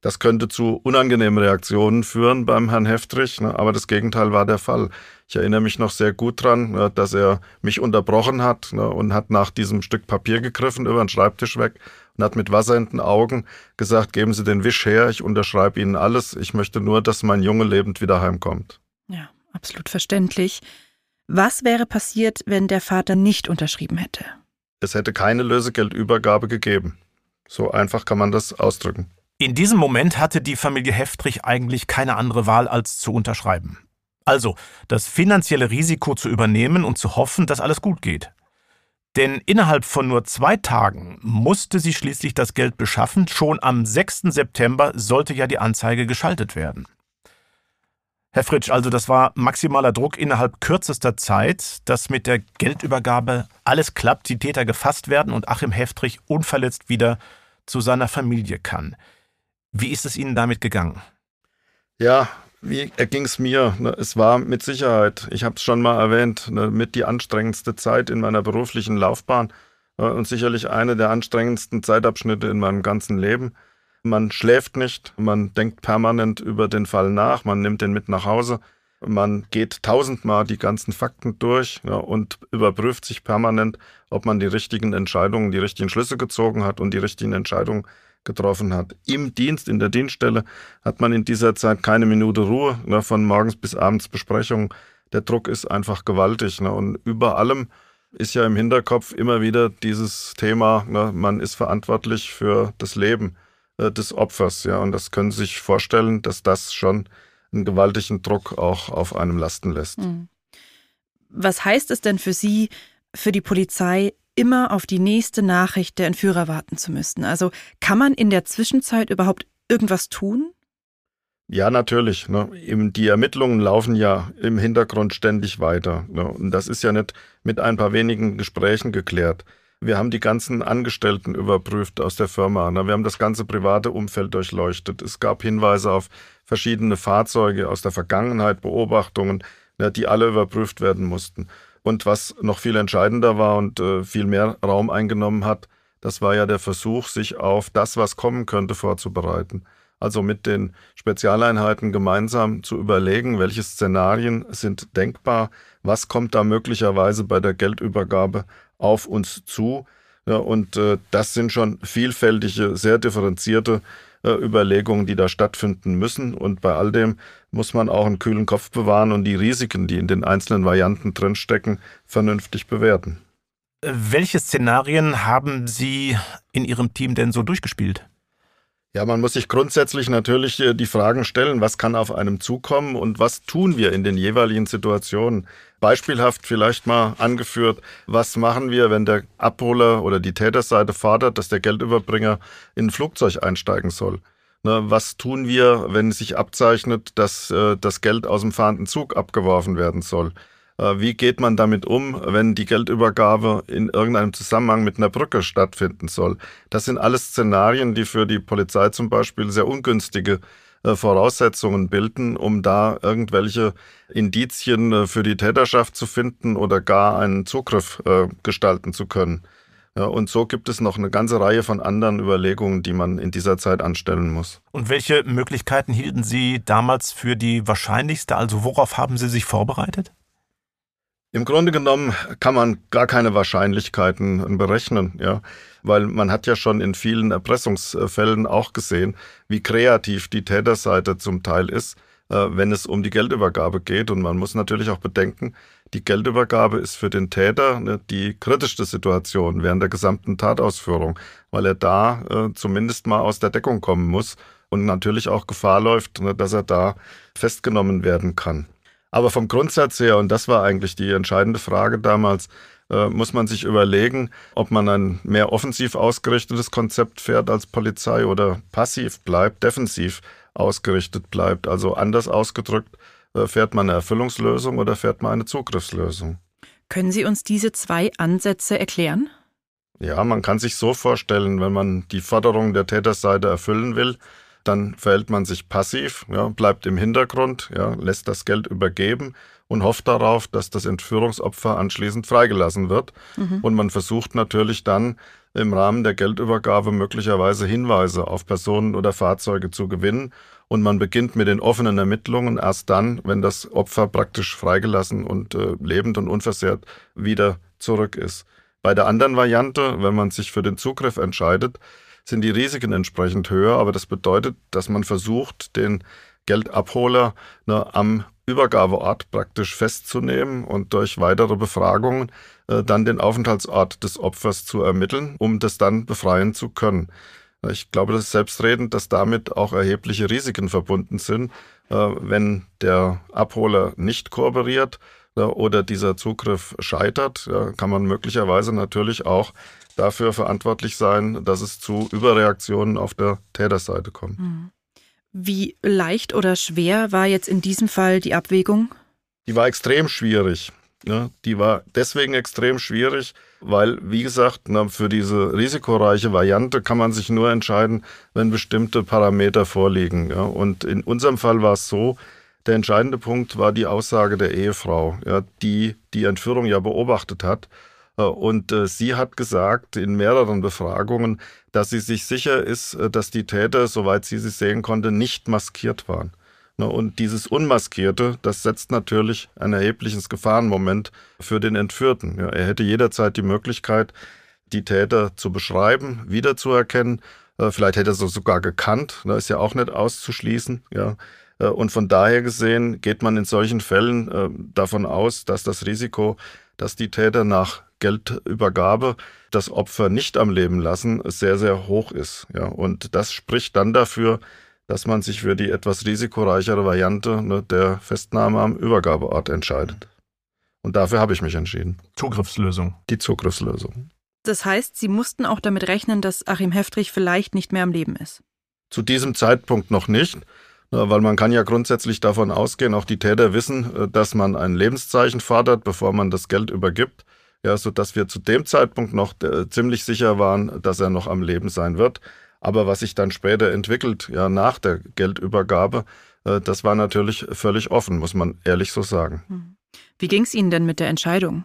das könnte zu unangenehmen Reaktionen führen beim Herrn Heftrich, ne? aber das Gegenteil war der Fall. Ich erinnere mich noch sehr gut dran, ne, dass er mich unterbrochen hat ne, und hat nach diesem Stück Papier gegriffen über den Schreibtisch weg und hat mit Wasser in den Augen gesagt, geben Sie den Wisch her, ich unterschreibe Ihnen alles, ich möchte nur, dass mein Junge lebend wieder heimkommt. Ja, absolut verständlich. Was wäre passiert, wenn der Vater nicht unterschrieben hätte? Es hätte keine Lösegeldübergabe gegeben. So einfach kann man das ausdrücken. In diesem Moment hatte die Familie Heftrich eigentlich keine andere Wahl, als zu unterschreiben. Also das finanzielle Risiko zu übernehmen und zu hoffen, dass alles gut geht. Denn innerhalb von nur zwei Tagen musste sie schließlich das Geld beschaffen. Schon am 6. September sollte ja die Anzeige geschaltet werden. Herr Fritsch, also das war maximaler Druck innerhalb kürzester Zeit, dass mit der Geldübergabe alles klappt, die Täter gefasst werden und Achim Heftrich unverletzt wieder zu seiner Familie kann. Wie ist es Ihnen damit gegangen? Ja, wie erging es mir? Ne, es war mit Sicherheit, ich habe es schon mal erwähnt, ne, mit die anstrengendste Zeit in meiner beruflichen Laufbahn äh, und sicherlich eine der anstrengendsten Zeitabschnitte in meinem ganzen Leben. Man schläft nicht, man denkt permanent über den Fall nach, man nimmt den mit nach Hause, man geht tausendmal die ganzen Fakten durch ja, und überprüft sich permanent, ob man die richtigen Entscheidungen, die richtigen Schlüsse gezogen hat und die richtigen Entscheidungen getroffen hat. Im Dienst, in der Dienststelle hat man in dieser Zeit keine Minute Ruhe, ne, von morgens bis abends Besprechungen. Der Druck ist einfach gewaltig. Ne, und über allem ist ja im Hinterkopf immer wieder dieses Thema, ne, man ist verantwortlich für das Leben äh, des Opfers. Ja, und das können Sie sich vorstellen, dass das schon einen gewaltigen Druck auch auf einem lasten lässt. Hm. Was heißt es denn für Sie, für die Polizei, immer auf die nächste Nachricht der Entführer warten zu müssen. Also kann man in der Zwischenzeit überhaupt irgendwas tun? Ja, natürlich. Ne. Die Ermittlungen laufen ja im Hintergrund ständig weiter. Ne. Und das ist ja nicht mit ein paar wenigen Gesprächen geklärt. Wir haben die ganzen Angestellten überprüft aus der Firma. Ne. Wir haben das ganze private Umfeld durchleuchtet. Es gab Hinweise auf verschiedene Fahrzeuge aus der Vergangenheit, Beobachtungen, ne, die alle überprüft werden mussten. Und was noch viel entscheidender war und äh, viel mehr Raum eingenommen hat, das war ja der Versuch, sich auf das, was kommen könnte, vorzubereiten also mit den Spezialeinheiten gemeinsam zu überlegen, welche Szenarien sind denkbar, was kommt da möglicherweise bei der Geldübergabe auf uns zu. Ja, und äh, das sind schon vielfältige, sehr differenzierte äh, Überlegungen, die da stattfinden müssen. Und bei all dem muss man auch einen kühlen Kopf bewahren und die Risiken, die in den einzelnen Varianten drinstecken, vernünftig bewerten. Welche Szenarien haben Sie in Ihrem Team denn so durchgespielt? Ja, man muss sich grundsätzlich natürlich äh, die Fragen stellen, was kann auf einem zukommen und was tun wir in den jeweiligen Situationen. Beispielhaft vielleicht mal angeführt, was machen wir, wenn der Abholer oder die Täterseite fordert, dass der Geldüberbringer in ein Flugzeug einsteigen soll? Ne, was tun wir, wenn sich abzeichnet, dass äh, das Geld aus dem fahrenden Zug abgeworfen werden soll? Äh, wie geht man damit um, wenn die Geldübergabe in irgendeinem Zusammenhang mit einer Brücke stattfinden soll? Das sind alles Szenarien, die für die Polizei zum Beispiel sehr ungünstige äh, Voraussetzungen bilden, um da irgendwelche Indizien äh, für die Täterschaft zu finden oder gar einen Zugriff gestalten zu können. Ja, und so gibt es noch eine ganze Reihe von anderen Überlegungen, die man in dieser Zeit anstellen muss. Und welche Möglichkeiten hielten Sie damals für die wahrscheinlichste? Also worauf haben Sie sich vorbereitet? Im Grunde genommen kann man gar keine Wahrscheinlichkeiten berechnen, ja, weil man hat ja schon in vielen Erpressungsfällen auch gesehen, wie kreativ die Täterseite zum Teil ist, äh, wenn es um die Geldübergabe geht. Und man muss natürlich auch bedenken, die Geldübergabe ist für den Täter ne, die kritischste Situation während der gesamten Tatausführung, weil er da äh, zumindest mal aus der Deckung kommen muss und natürlich auch Gefahr läuft, ne, dass er da festgenommen werden kann. Aber vom Grundsatz her, und das war eigentlich die entscheidende Frage damals, äh, muss man sich überlegen, ob man ein mehr offensiv ausgerichtetes Konzept fährt als Polizei oder passiv bleibt, defensiv ausgerichtet bleibt. Also anders ausgedrückt, fährt man eine Erfüllungslösung oder fährt man eine Zugriffslösung. Können Sie uns diese zwei Ansätze erklären? Ja, man kann sich so vorstellen, wenn man die Forderungen der Täterseite erfüllen will, dann verhält man sich passiv, ja, bleibt im Hintergrund, ja, lässt das Geld übergeben und hofft darauf, dass das Entführungsopfer anschließend freigelassen wird. Mhm. Und man versucht natürlich dann im Rahmen der Geldübergabe möglicherweise Hinweise auf Personen oder Fahrzeuge zu gewinnen. Und man beginnt mit den offenen Ermittlungen erst dann, wenn das Opfer praktisch freigelassen und äh, lebend und unversehrt wieder zurück ist. Bei der anderen Variante, wenn man sich für den Zugriff entscheidet, sind die Risiken entsprechend höher, aber das bedeutet, dass man versucht, den Geldabholer ne, am Übergabeort praktisch festzunehmen und durch weitere Befragungen äh, dann den Aufenthaltsort des Opfers zu ermitteln, um das dann befreien zu können. Ich glaube, das ist selbstredend, dass damit auch erhebliche Risiken verbunden sind, äh, wenn der Abholer nicht kooperiert äh, oder dieser Zugriff scheitert, kann man möglicherweise natürlich auch dafür verantwortlich sein, dass es zu Überreaktionen auf der Täterseite kommt. Mhm. Wie leicht oder schwer war jetzt in diesem Fall die Abwägung? Die war extrem schwierig. Ne? Die war deswegen extrem schwierig, weil, wie gesagt, ne, für diese risikoreiche Variante kann man sich nur entscheiden, wenn bestimmte Parameter vorliegen. Ja? Und in unserem Fall war es so, der entscheidende Punkt war die Aussage der Ehefrau, ja, die die Entführung ja beobachtet hat äh, und äh, sie hat gesagt in mehreren Befragungen, dass sie sich sicher ist, äh, dass die Täter, soweit sie sie sehen konnte, nicht maskiert waren. Ne, und dieses Unmaskierte, das setzt natürlich ein erhebliches Gefahrenmoment für den Entführten. er hätte jederzeit die Möglichkeit, die Täter zu beschreiben, wiederzuerkennen. Vielleicht hätte er sie sogar gekannt, ne, ist ja auch nicht auszuschließen. Ja. Und von daher gesehen geht man in solchen Fällen davon aus, dass das Risiko, dass die Täter nach Geldübergabe das Opfer nicht am Leben lassen, sehr, sehr hoch ist. Und das spricht dann dafür, dass man sich für die etwas risikoreichere Variante ne, der Festnahme am Übergabeort entscheidet. Und dafür habe ich mich entschieden. Zugriffslösung. Die Zugriffslösung. Das heißt, Sie mussten auch damit rechnen, dass Achim Heftrich vielleicht nicht mehr am Leben ist. Zu diesem Zeitpunkt noch nicht, weil man kann ja grundsätzlich davon ausgehen, auch die Täter wissen, äh, dass man ein Lebenszeichen fordert, bevor man das Geld übergibt. Ja, so dass wir zu dem Zeitpunkt noch äh, ziemlich sicher waren, dass er noch am Leben sein wird. Aber was sich dann später entwickelt, ja, nach der Geldübergabe, äh, das war natürlich völlig offen, muss man ehrlich so sagen. Hm. Wie ging es Ihnen denn mit der Entscheidung?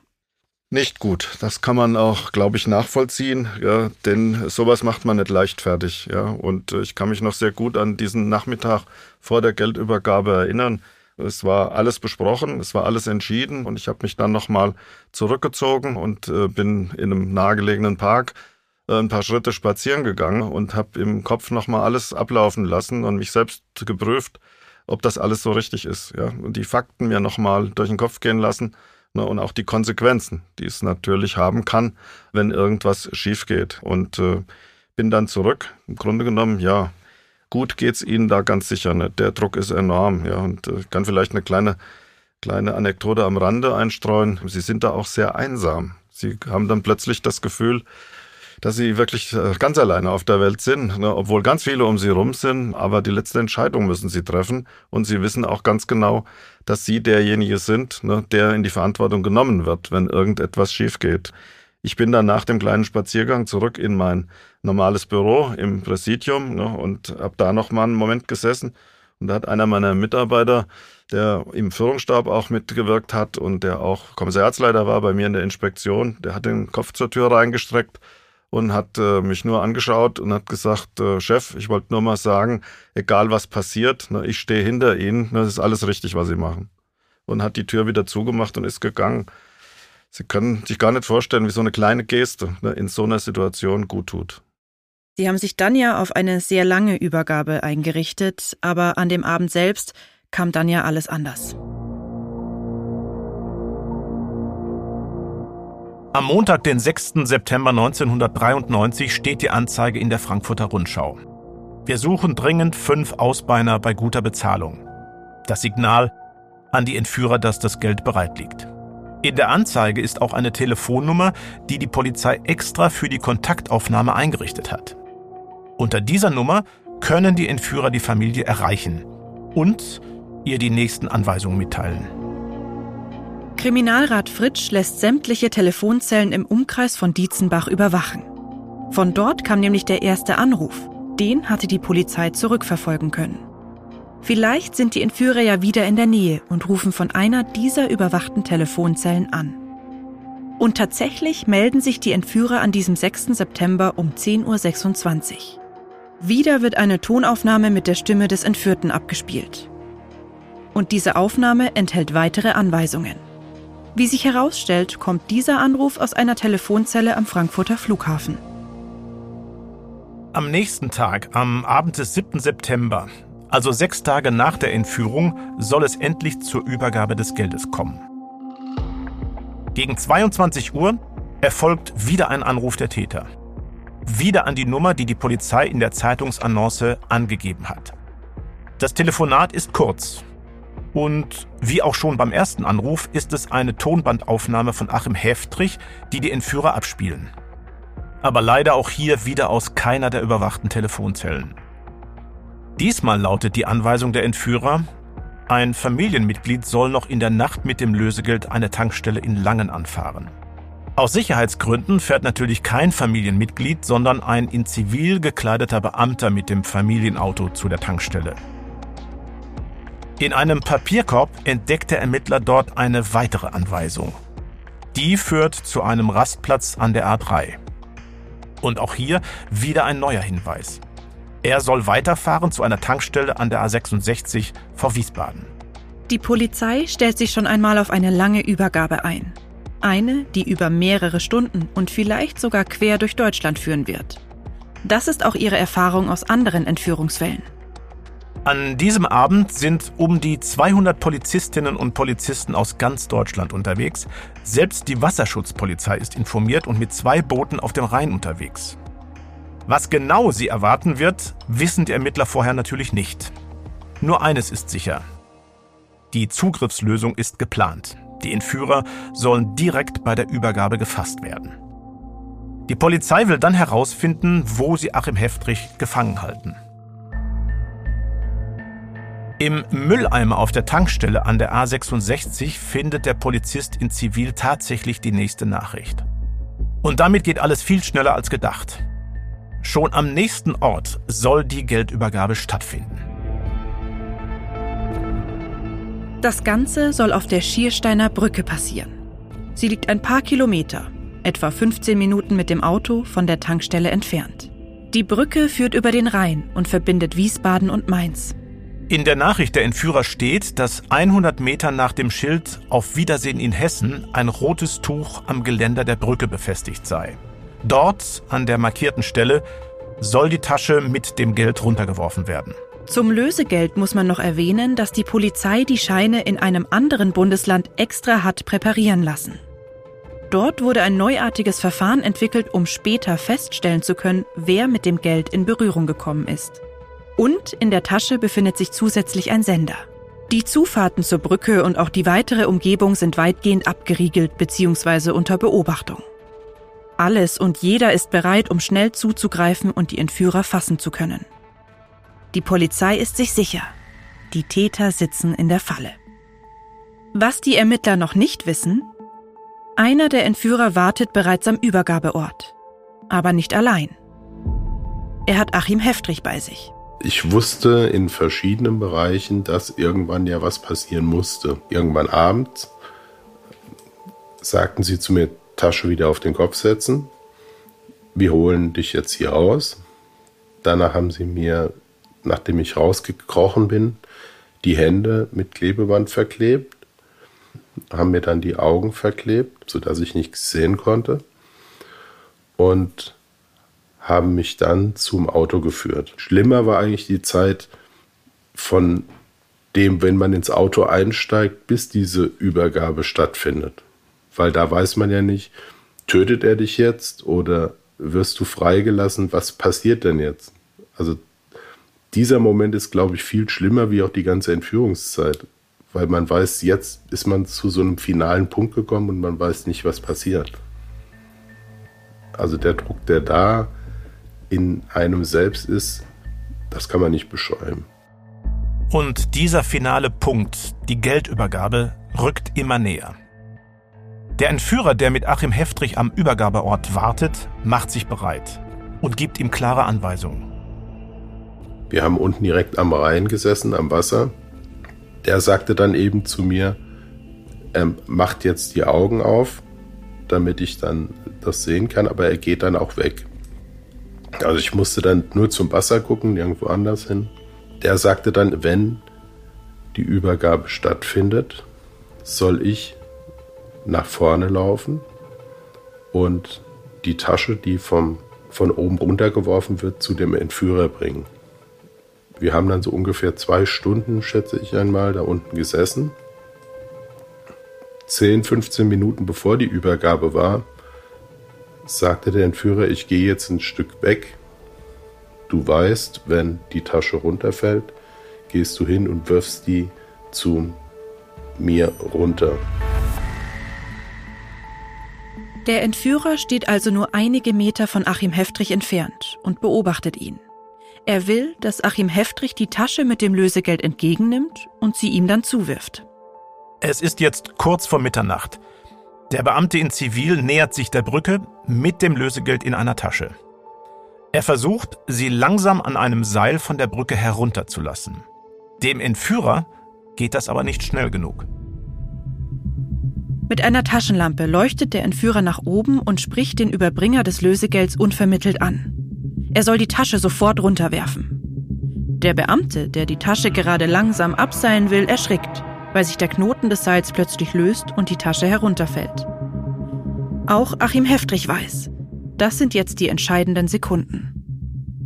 Nicht gut. Das kann man auch, glaube ich, nachvollziehen, ja, denn sowas macht man nicht leichtfertig, ja. Und ich kann mich noch sehr gut an diesen Nachmittag vor der Geldübergabe erinnern. Es war alles besprochen, es war alles entschieden und ich habe mich dann nochmal zurückgezogen und äh, bin in einem nahegelegenen Park ein paar Schritte spazieren gegangen und habe im Kopf nochmal alles ablaufen lassen und mich selbst geprüft, ob das alles so richtig ist, ja. Und die Fakten mir nochmal durch den Kopf gehen lassen Ne, und auch die Konsequenzen, die es natürlich haben kann, wenn irgendwas schief geht. Und äh, bin dann zurück. Im Grunde genommen, ja, gut geht's Ihnen da ganz sicher nicht. Der Druck ist enorm, ja, und äh, kann vielleicht eine kleine kleine Anekdote am Rande einstreuen. Sie sind da auch sehr einsam. Sie haben dann plötzlich das Gefühl, dass sie wirklich äh, ganz alleine auf der Welt sind, ne? obwohl ganz viele um sie rum sind, aber die letzte Entscheidung müssen sie treffen und sie wissen auch ganz genau, dass sie derjenige sind, ne, der in die Verantwortung genommen wird, wenn irgendetwas schief geht. Ich bin dann nach dem kleinen Spaziergang zurück in mein normales Büro im Präsidium ne, und habe da noch mal einen Moment gesessen und da hat einer meiner Mitarbeiter, der im Führungsstab auch mitgewirkt hat und der auch Kommissariatsleiter war bei mir in der Inspektion, der hat den Kopf zur Tür reingestreckt und hat äh, mich nur angeschaut und hat gesagt, äh, Chef, ich wollte nur mal sagen, egal was passiert, ne, ich stehe hinter Ihnen, ne, das ist alles richtig, was Sie machen. Und hat die Tür wieder zugemacht und ist gegangen. Sie können sich gar nicht vorstellen, wie so eine kleine Geste ne, in so einer Situation gut tut. Sie haben sich dann ja auf eine sehr lange Übergabe eingerichtet, aber an dem Abend selbst kam dann ja alles anders. Am Montag, den 6. September 1993, steht die Anzeige in der Frankfurter Rundschau. Wir suchen dringend fünf Ausbeiner bei guter Bezahlung. Das Signal an die Entführer, dass das Geld bereit liegt. In der Anzeige ist auch eine Telefonnummer, die die Polizei extra für die Kontaktaufnahme eingerichtet hat. Unter dieser Nummer können die Entführer die Familie erreichen und ihr die nächsten Anweisungen mitteilen. Kriminalrat Fritsch lässt sämtliche Telefonzellen im Umkreis von Dietzenbach überwachen. Von dort kam nämlich der erste Anruf. Den hatte die Polizei zurückverfolgen können. Vielleicht sind die Entführer ja wieder in der Nähe und rufen von einer dieser überwachten Telefonzellen an. Und tatsächlich melden sich die Entführer an diesem 6. September um 10.26 Uhr. Wieder wird eine Tonaufnahme mit der Stimme des Entführten abgespielt. Und diese Aufnahme enthält weitere Anweisungen. Wie sich herausstellt, kommt dieser Anruf aus einer Telefonzelle am Frankfurter Flughafen. Am nächsten Tag, am Abend des 7. September, also sechs Tage nach der Entführung, soll es endlich zur Übergabe des Geldes kommen. Gegen 22 Uhr erfolgt wieder ein Anruf der Täter. Wieder an die Nummer, die die Polizei in der Zeitungsannonce angegeben hat. Das Telefonat ist kurz, und wie auch schon beim ersten Anruf ist es eine Tonbandaufnahme von Achim Heftrich, die die Entführer abspielen. Aber leider auch hier wieder aus keiner der überwachten Telefonzellen. Diesmal lautet die Anweisung der Entführer, ein Familienmitglied soll noch in der Nacht mit dem Lösegeld eine Tankstelle in Langen anfahren. Aus Sicherheitsgründen fährt natürlich kein Familienmitglied, sondern ein in Zivil gekleideter Beamter mit dem Familienauto zu der Tankstelle. In einem Papierkorb entdeckt der Ermittler dort eine weitere Anweisung. Die führt zu einem Rastplatz an der A3. Und auch hier wieder ein neuer Hinweis. Er soll weiterfahren zu einer Tankstelle an der A66 vor Wiesbaden. Die Polizei stellt sich schon einmal auf eine lange Übergabe ein. Eine, die über mehrere Stunden und vielleicht sogar quer durch Deutschland führen wird. Das ist auch ihre Erfahrung aus anderen Entführungsfällen. An diesem Abend sind um die 200 Polizistinnen und Polizisten aus ganz Deutschland unterwegs. Selbst die Wasserschutzpolizei ist informiert und mit zwei Booten auf dem Rhein unterwegs. Was genau sie erwarten wird, wissen die Ermittler vorher natürlich nicht. Nur eines ist sicher. Die Zugriffslösung ist geplant. Die Entführer sollen direkt bei der Übergabe gefasst werden. Die Polizei will dann herausfinden, wo sie Achim Heftrich gefangen halten. Im Mülleimer auf der Tankstelle an der A66 findet der Polizist in Zivil tatsächlich die nächste Nachricht. Und damit geht alles viel schneller als gedacht. Schon am nächsten Ort soll die Geldübergabe stattfinden. Das Ganze soll auf der Schiersteiner Brücke passieren. Sie liegt ein paar Kilometer, etwa 15 Minuten mit dem Auto von der Tankstelle entfernt. Die Brücke führt über den Rhein und verbindet Wiesbaden und Mainz. In der Nachricht der Entführer steht, dass 100 Meter nach dem Schild Auf Wiedersehen in Hessen ein rotes Tuch am Geländer der Brücke befestigt sei. Dort, an der markierten Stelle, soll die Tasche mit dem Geld runtergeworfen werden. Zum Lösegeld muss man noch erwähnen, dass die Polizei die Scheine in einem anderen Bundesland extra hat präparieren lassen. Dort wurde ein neuartiges Verfahren entwickelt, um später feststellen zu können, wer mit dem Geld in Berührung gekommen ist. Und in der Tasche befindet sich zusätzlich ein Sender. Die Zufahrten zur Brücke und auch die weitere Umgebung sind weitgehend abgeriegelt bzw. unter Beobachtung. Alles und jeder ist bereit, um schnell zuzugreifen und die Entführer fassen zu können. Die Polizei ist sich sicher. Die Täter sitzen in der Falle. Was die Ermittler noch nicht wissen, einer der Entführer wartet bereits am Übergabeort. Aber nicht allein. Er hat Achim Heftrich bei sich ich wusste in verschiedenen Bereichen, dass irgendwann ja was passieren musste. Irgendwann abends sagten sie zu mir, Tasche wieder auf den Kopf setzen. Wir holen dich jetzt hier raus. Danach haben sie mir, nachdem ich rausgekrochen bin, die Hände mit Klebeband verklebt, haben mir dann die Augen verklebt, sodass ich nichts sehen konnte. Und haben mich dann zum Auto geführt. Schlimmer war eigentlich die Zeit von dem, wenn man ins Auto einsteigt, bis diese Übergabe stattfindet. Weil da weiß man ja nicht, tötet er dich jetzt oder wirst du freigelassen? Was passiert denn jetzt? Also dieser Moment ist, glaube ich, viel schlimmer wie auch die ganze Entführungszeit. Weil man weiß, jetzt ist man zu so einem finalen Punkt gekommen und man weiß nicht, was passiert. Also der Druck, der da in einem selbst ist, das kann man nicht beschreiben. Und dieser finale Punkt, die Geldübergabe, rückt immer näher. Der Entführer, der mit Achim Heftrich am Übergabeort wartet, macht sich bereit und gibt ihm klare Anweisungen. Wir haben unten direkt am Rhein gesessen, am Wasser. Der sagte dann eben zu mir, er macht jetzt die Augen auf, damit ich dann das sehen kann, aber er geht dann auch weg. Also ich musste dann nur zum Wasser gucken, nirgendwo anders hin. Der sagte dann, wenn die Übergabe stattfindet, soll ich nach vorne laufen und die Tasche, die vom, von oben runtergeworfen wird, zu dem Entführer bringen. Wir haben dann so ungefähr zwei Stunden, schätze ich einmal, da unten gesessen. 10, 15 Minuten bevor die Übergabe war, sagte der Entführer, ich gehe jetzt ein Stück weg. Du weißt, wenn die Tasche runterfällt, gehst du hin und wirfst die zu mir runter. Der Entführer steht also nur einige Meter von Achim Heftrich entfernt und beobachtet ihn. Er will, dass Achim Heftrich die Tasche mit dem Lösegeld entgegennimmt und sie ihm dann zuwirft. Es ist jetzt kurz vor Mitternacht. Der Beamte in Zivil nähert sich der Brücke mit dem Lösegeld in einer Tasche. Er versucht, sie langsam an einem Seil von der Brücke herunterzulassen. Dem Entführer geht das aber nicht schnell genug. Mit einer Taschenlampe leuchtet der Entführer nach oben und spricht den Überbringer des Lösegelds unvermittelt an. Er soll die Tasche sofort runterwerfen. Der Beamte, der die Tasche gerade langsam abseilen will, erschrickt weil sich der Knoten des Seils plötzlich löst und die Tasche herunterfällt. Auch Achim Heftrich weiß, das sind jetzt die entscheidenden Sekunden.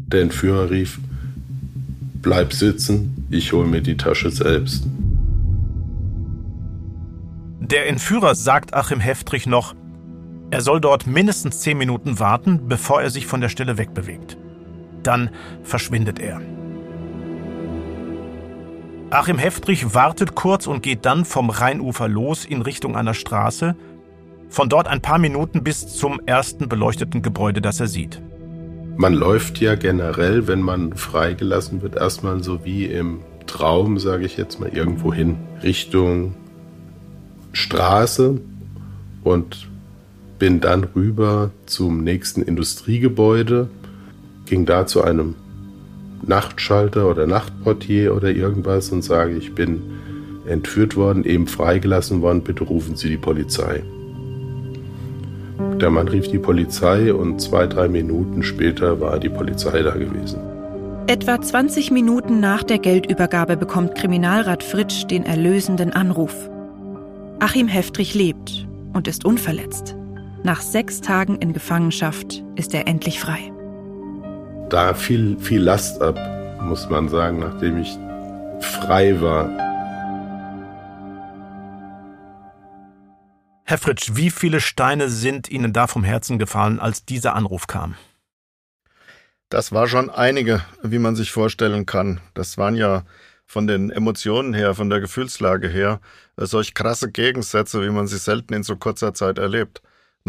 Der Entführer rief, bleib sitzen, ich hole mir die Tasche selbst. Der Entführer sagt Achim Heftrich noch, er soll dort mindestens zehn Minuten warten, bevor er sich von der Stelle wegbewegt. Dann verschwindet er. Achim Heftrich wartet kurz und geht dann vom Rheinufer los in Richtung einer Straße, Von dort ein paar Minuten bis zum ersten beleuchteten Gebäude, das er sieht. Man läuft ja generell, wenn man freigelassen wird, erstmal so wie im Traum, sage ich jetzt mal, irgendwo hin, Richtung Straße und bin dann rüber zum nächsten Industriegebäude, ging da zu einem Nachtschalter oder Nachtportier oder irgendwas und sage, ich bin entführt worden, eben freigelassen worden, bitte rufen Sie die Polizei. Der Mann rief die Polizei und zwei, drei Minuten später war die Polizei da gewesen. Etwa 20 Minuten nach der Geldübergabe bekommt Kriminalrat Fritsch den erlösenden Anruf. Achim Heftrich lebt und ist unverletzt. Nach sechs Tagen in Gefangenschaft ist er endlich frei. Da fiel viel Last ab, muss man sagen, nachdem ich frei war. Herr Fritsch, wie viele Steine sind Ihnen da vom Herzen gefallen, als dieser Anruf kam? Das war schon einige, wie man sich vorstellen kann. Das waren ja von den Emotionen her, von der Gefühlslage her, solch krasse Gegensätze, wie man sie selten in so kurzer Zeit erlebt.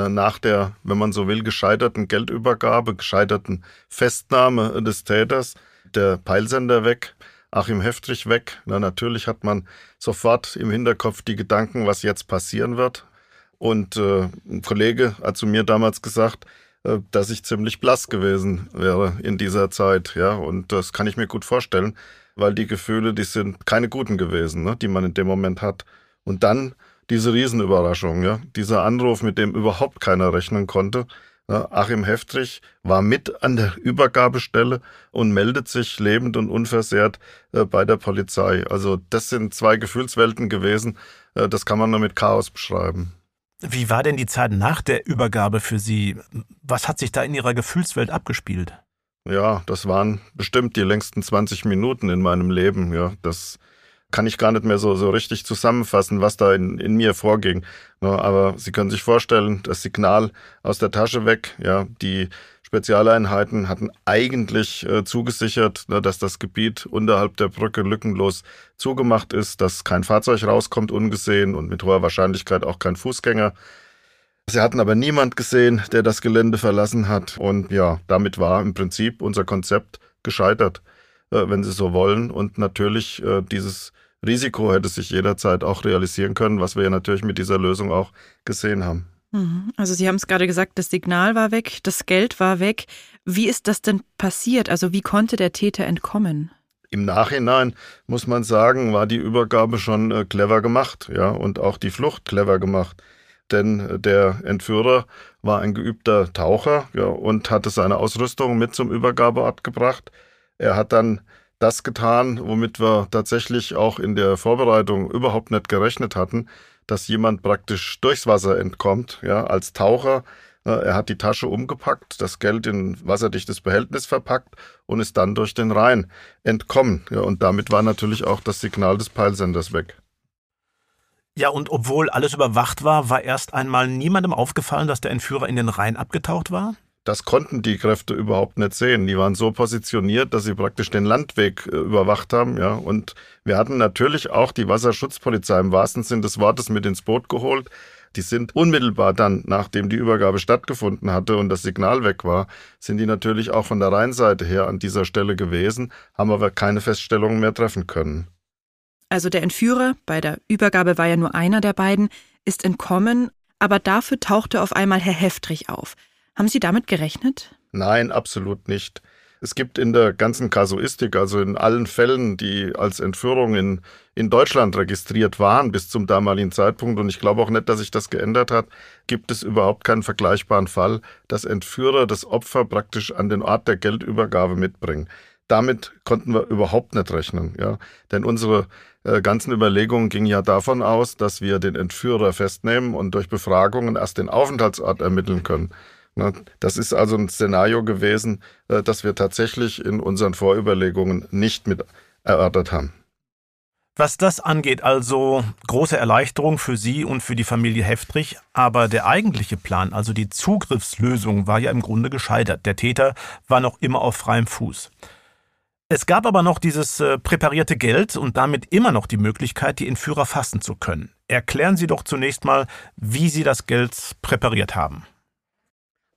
Nach der, wenn man so will, gescheiterten Geldübergabe, gescheiterten Festnahme des Täters, der Peilsender weg, Achim Heftrich weg. Na, natürlich hat man sofort im Hinterkopf die Gedanken, was jetzt passieren wird. Und äh, ein Kollege hat zu mir damals gesagt, äh, dass ich ziemlich blass gewesen wäre in dieser Zeit. Ja, und das kann ich mir gut vorstellen, weil die Gefühle, die sind keine guten gewesen, ne, die man in dem Moment hat. Und dann diese Riesenüberraschung, ja, dieser Anruf, mit dem überhaupt keiner rechnen konnte. Achim Heftrich war mit an der Übergabestelle und meldet sich lebend und unversehrt äh, bei der Polizei. Also das sind zwei Gefühlswelten gewesen, äh, das kann man nur mit Chaos beschreiben. Wie war denn die Zeit nach der Übergabe für Sie? Was hat sich da in Ihrer Gefühlswelt abgespielt? Ja, das waren bestimmt die längsten 20 Minuten in meinem Leben. Ja, das kann ich gar nicht mehr so, so richtig zusammenfassen, was da in, in mir vorging. Aber Sie können sich vorstellen, das Signal aus der Tasche weg, ja, die Spezialeinheiten hatten eigentlich äh, zugesichert, ne, dass das Gebiet unterhalb der Brücke lückenlos zugemacht ist, dass kein Fahrzeug rauskommt ungesehen und mit hoher Wahrscheinlichkeit auch kein Fußgänger. Sie hatten aber niemand gesehen, der das Gelände verlassen hat. Und ja, damit war im Prinzip unser Konzept gescheitert, wenn Sie so wollen. Und natürlich äh, dieses Risiko hätte sich jederzeit auch realisieren können, was wir ja natürlich mit dieser Lösung auch gesehen haben. Mhm. Also Sie haben es gerade gesagt, das Signal war weg, das Geld war weg. Wie ist das denn passiert? Also wie konnte der Täter entkommen? Im Nachhinein muss man sagen, war die Übergabe schon äh, clever gemacht, ja, und auch die Flucht clever gemacht. Denn äh, der Entführer war ein geübter Taucher ja, und hatte seine Ausrüstung mit zum Übergabeort gebracht. Er hat dann das getan, womit wir tatsächlich auch in der Vorbereitung überhaupt nicht gerechnet hatten, dass jemand praktisch durchs Wasser entkommt, ja, als Taucher. Er hat die Tasche umgepackt, das Geld in wasserdichtes Behältnis verpackt und ist dann durch den Rhein entkommen. Ja, und damit war natürlich auch das Signal des Peilsenders weg. Ja, und obwohl alles überwacht war, war erst einmal niemandem aufgefallen, dass der Entführer in den Rhein abgetaucht war? Das konnten die Kräfte überhaupt nicht sehen. Die waren so positioniert, dass sie praktisch den Landweg äh, überwacht haben, ja. Und wir hatten natürlich auch die Wasserschutzpolizei im wahrsten Sinn des Wortes mit ins Boot geholt. Die sind unmittelbar dann, nachdem die Übergabe stattgefunden hatte und das Signal weg war, sind die natürlich auch von der Rheinseite her an dieser Stelle gewesen, haben aber keine Feststellungen mehr treffen können. Also der Entführer, bei der Übergabe war ja nur einer der beiden, ist entkommen, aber dafür tauchte auf einmal Herr Heftrich auf. Haben Sie damit gerechnet? Nein, absolut nicht. Es gibt in der ganzen Kasuistik, also in allen Fällen, die als Entführung in, in Deutschland registriert waren bis zum damaligen Zeitpunkt, und ich glaube auch nicht, dass sich das geändert hat, gibt es überhaupt keinen vergleichbaren Fall, dass Entführer das Opfer praktisch an den Ort der Geldübergabe mitbringen. Damit konnten wir überhaupt nicht rechnen, ja. Denn unsere äh, ganzen Überlegungen gingen ja davon aus, dass wir den Entführer festnehmen und durch Befragungen erst den Aufenthaltsort ermitteln können. Das ist also ein Szenario gewesen, äh, das wir tatsächlich in unseren Vorüberlegungen nicht mit erörtert haben. Was das angeht, also große Erleichterung für Sie und für die Familie Heftrich, aber der eigentliche Plan, also die Zugriffslösung, war ja im Grunde gescheitert. Der Täter war noch immer auf freiem Fuß. Es gab aber noch dieses äh, präparierte Geld und damit immer noch die Möglichkeit, die Entführer fassen zu können. Erklären Sie doch zunächst mal, wie Sie das Geld präpariert haben.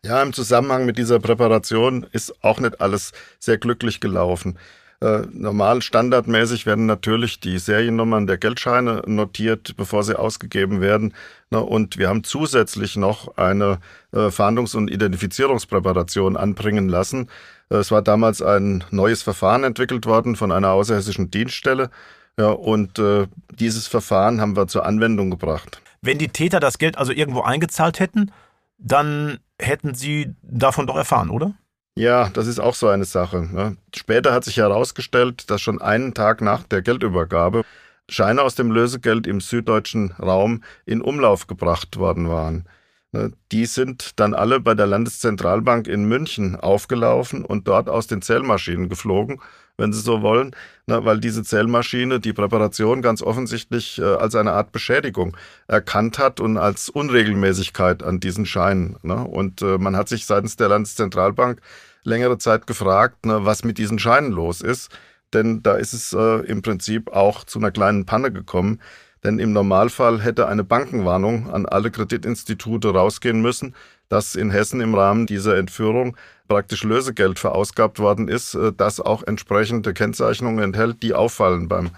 Ja, im Zusammenhang mit dieser Präparation ist auch nicht alles sehr glücklich gelaufen. Äh, normal, standardmäßig werden natürlich die Seriennummern der Geldscheine notiert, bevor sie ausgegeben werden. Na, und wir haben zusätzlich noch eine äh, Fahndungs- und Identifizierungspräparation anbringen lassen. Äh, es war damals ein neues Verfahren entwickelt worden von einer außerhessischen Dienststelle. Ja, und äh, dieses Verfahren haben wir zur Anwendung gebracht. Wenn die Täter das Geld also irgendwo eingezahlt hätten, dann hätten sie davon doch erfahren, oder? Ja, das ist auch so eine Sache. Ne? Später hat sich herausgestellt, dass schon einen Tag nach der Geldübergabe Scheine aus dem Lösegeld im süddeutschen Raum in Umlauf gebracht worden waren. Ne? Die sind dann alle bei der Landeszentralbank in München aufgelaufen und dort aus den Zählmaschinen geflogen wenn Sie so wollen, ne, weil diese Zählmaschine die Präparation ganz offensichtlich äh, als eine Art Beschädigung erkannt hat und als Unregelmäßigkeit an diesen Scheinen. Ne? Und äh, man hat sich seitens der Landeszentralbank längere Zeit gefragt, was mit diesen Scheinen los ist. Denn da ist es äh, im Prinzip auch zu einer kleinen Panne gekommen. Denn im Normalfall hätte eine Bankenwarnung an alle Kreditinstitute rausgehen müssen, dass in Hessen im Rahmen dieser Entführung praktisch Lösegeld verausgabt worden ist, äh, das auch entsprechende Kennzeichnungen enthält, die auffallen beim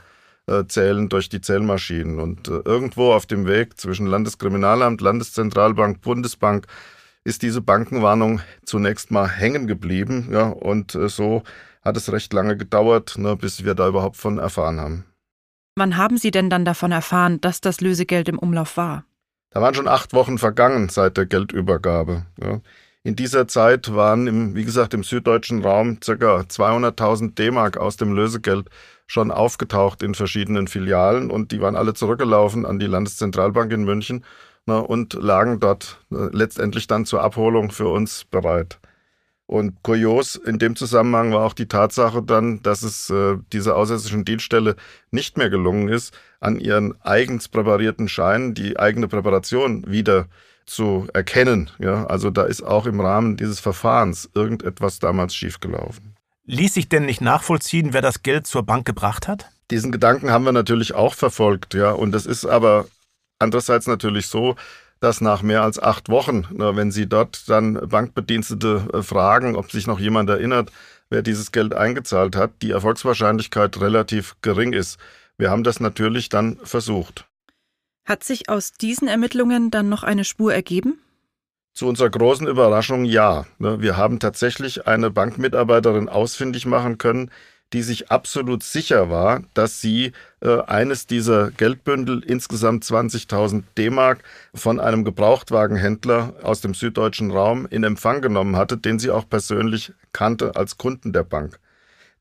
äh, Zählen durch die Zählmaschinen. Und äh, irgendwo auf dem Weg zwischen Landeskriminalamt, Landeszentralbank, Bundesbank ist diese Bankenwarnung zunächst mal hängen geblieben. Ja, und so hat es recht lange gedauert, ne, bis wir da überhaupt von erfahren haben. Wann haben Sie denn dann davon erfahren, dass das Lösegeld im Umlauf war? Da waren schon acht Wochen vergangen seit der Geldübergabe. Ja. In dieser Zeit waren, im, wie gesagt, im süddeutschen Raum ca. 200.000 D-Mark aus dem Lösegeld schon aufgetaucht in verschiedenen Filialen und die waren alle zurückgelaufen an die Landeszentralbank in München na, und lagen dort äh, letztendlich dann zur Abholung für uns bereit. Und kurios in dem Zusammenhang war auch die Tatsache dann, dass es äh, dieser aussätzlichen Dienststelle nicht mehr gelungen ist, an ihren eigens präparierten Scheinen die eigene Präparation wieder zu erkennen. Ja, also da ist auch im Rahmen dieses Verfahrens irgendetwas damals schiefgelaufen. Ließ sich denn nicht nachvollziehen, wer das Geld zur Bank gebracht hat? Diesen Gedanken haben wir natürlich auch verfolgt, ja. Und das ist aber andererseits natürlich so, dass nach mehr als acht Wochen, wenn Sie dort dann Bankbedienstete äh, fragen, ob sich noch jemand erinnert, wer dieses Geld eingezahlt hat, die Erfolgswahrscheinlichkeit relativ gering ist. Wir haben das natürlich dann versucht. Hat sich aus diesen Ermittlungen dann noch eine Spur ergeben? Zu unserer großen Überraschung ja. Ne, wir haben tatsächlich eine Bankmitarbeiterin ausfindig machen können, die sich absolut sicher war, dass sie äh, eines dieser Geldbündel, insgesamt 20.000 D-Mark, von einem Gebrauchtwagenhändler aus dem süddeutschen Raum in Empfang genommen hatte, den sie auch persönlich kannte als Kunden der Bank.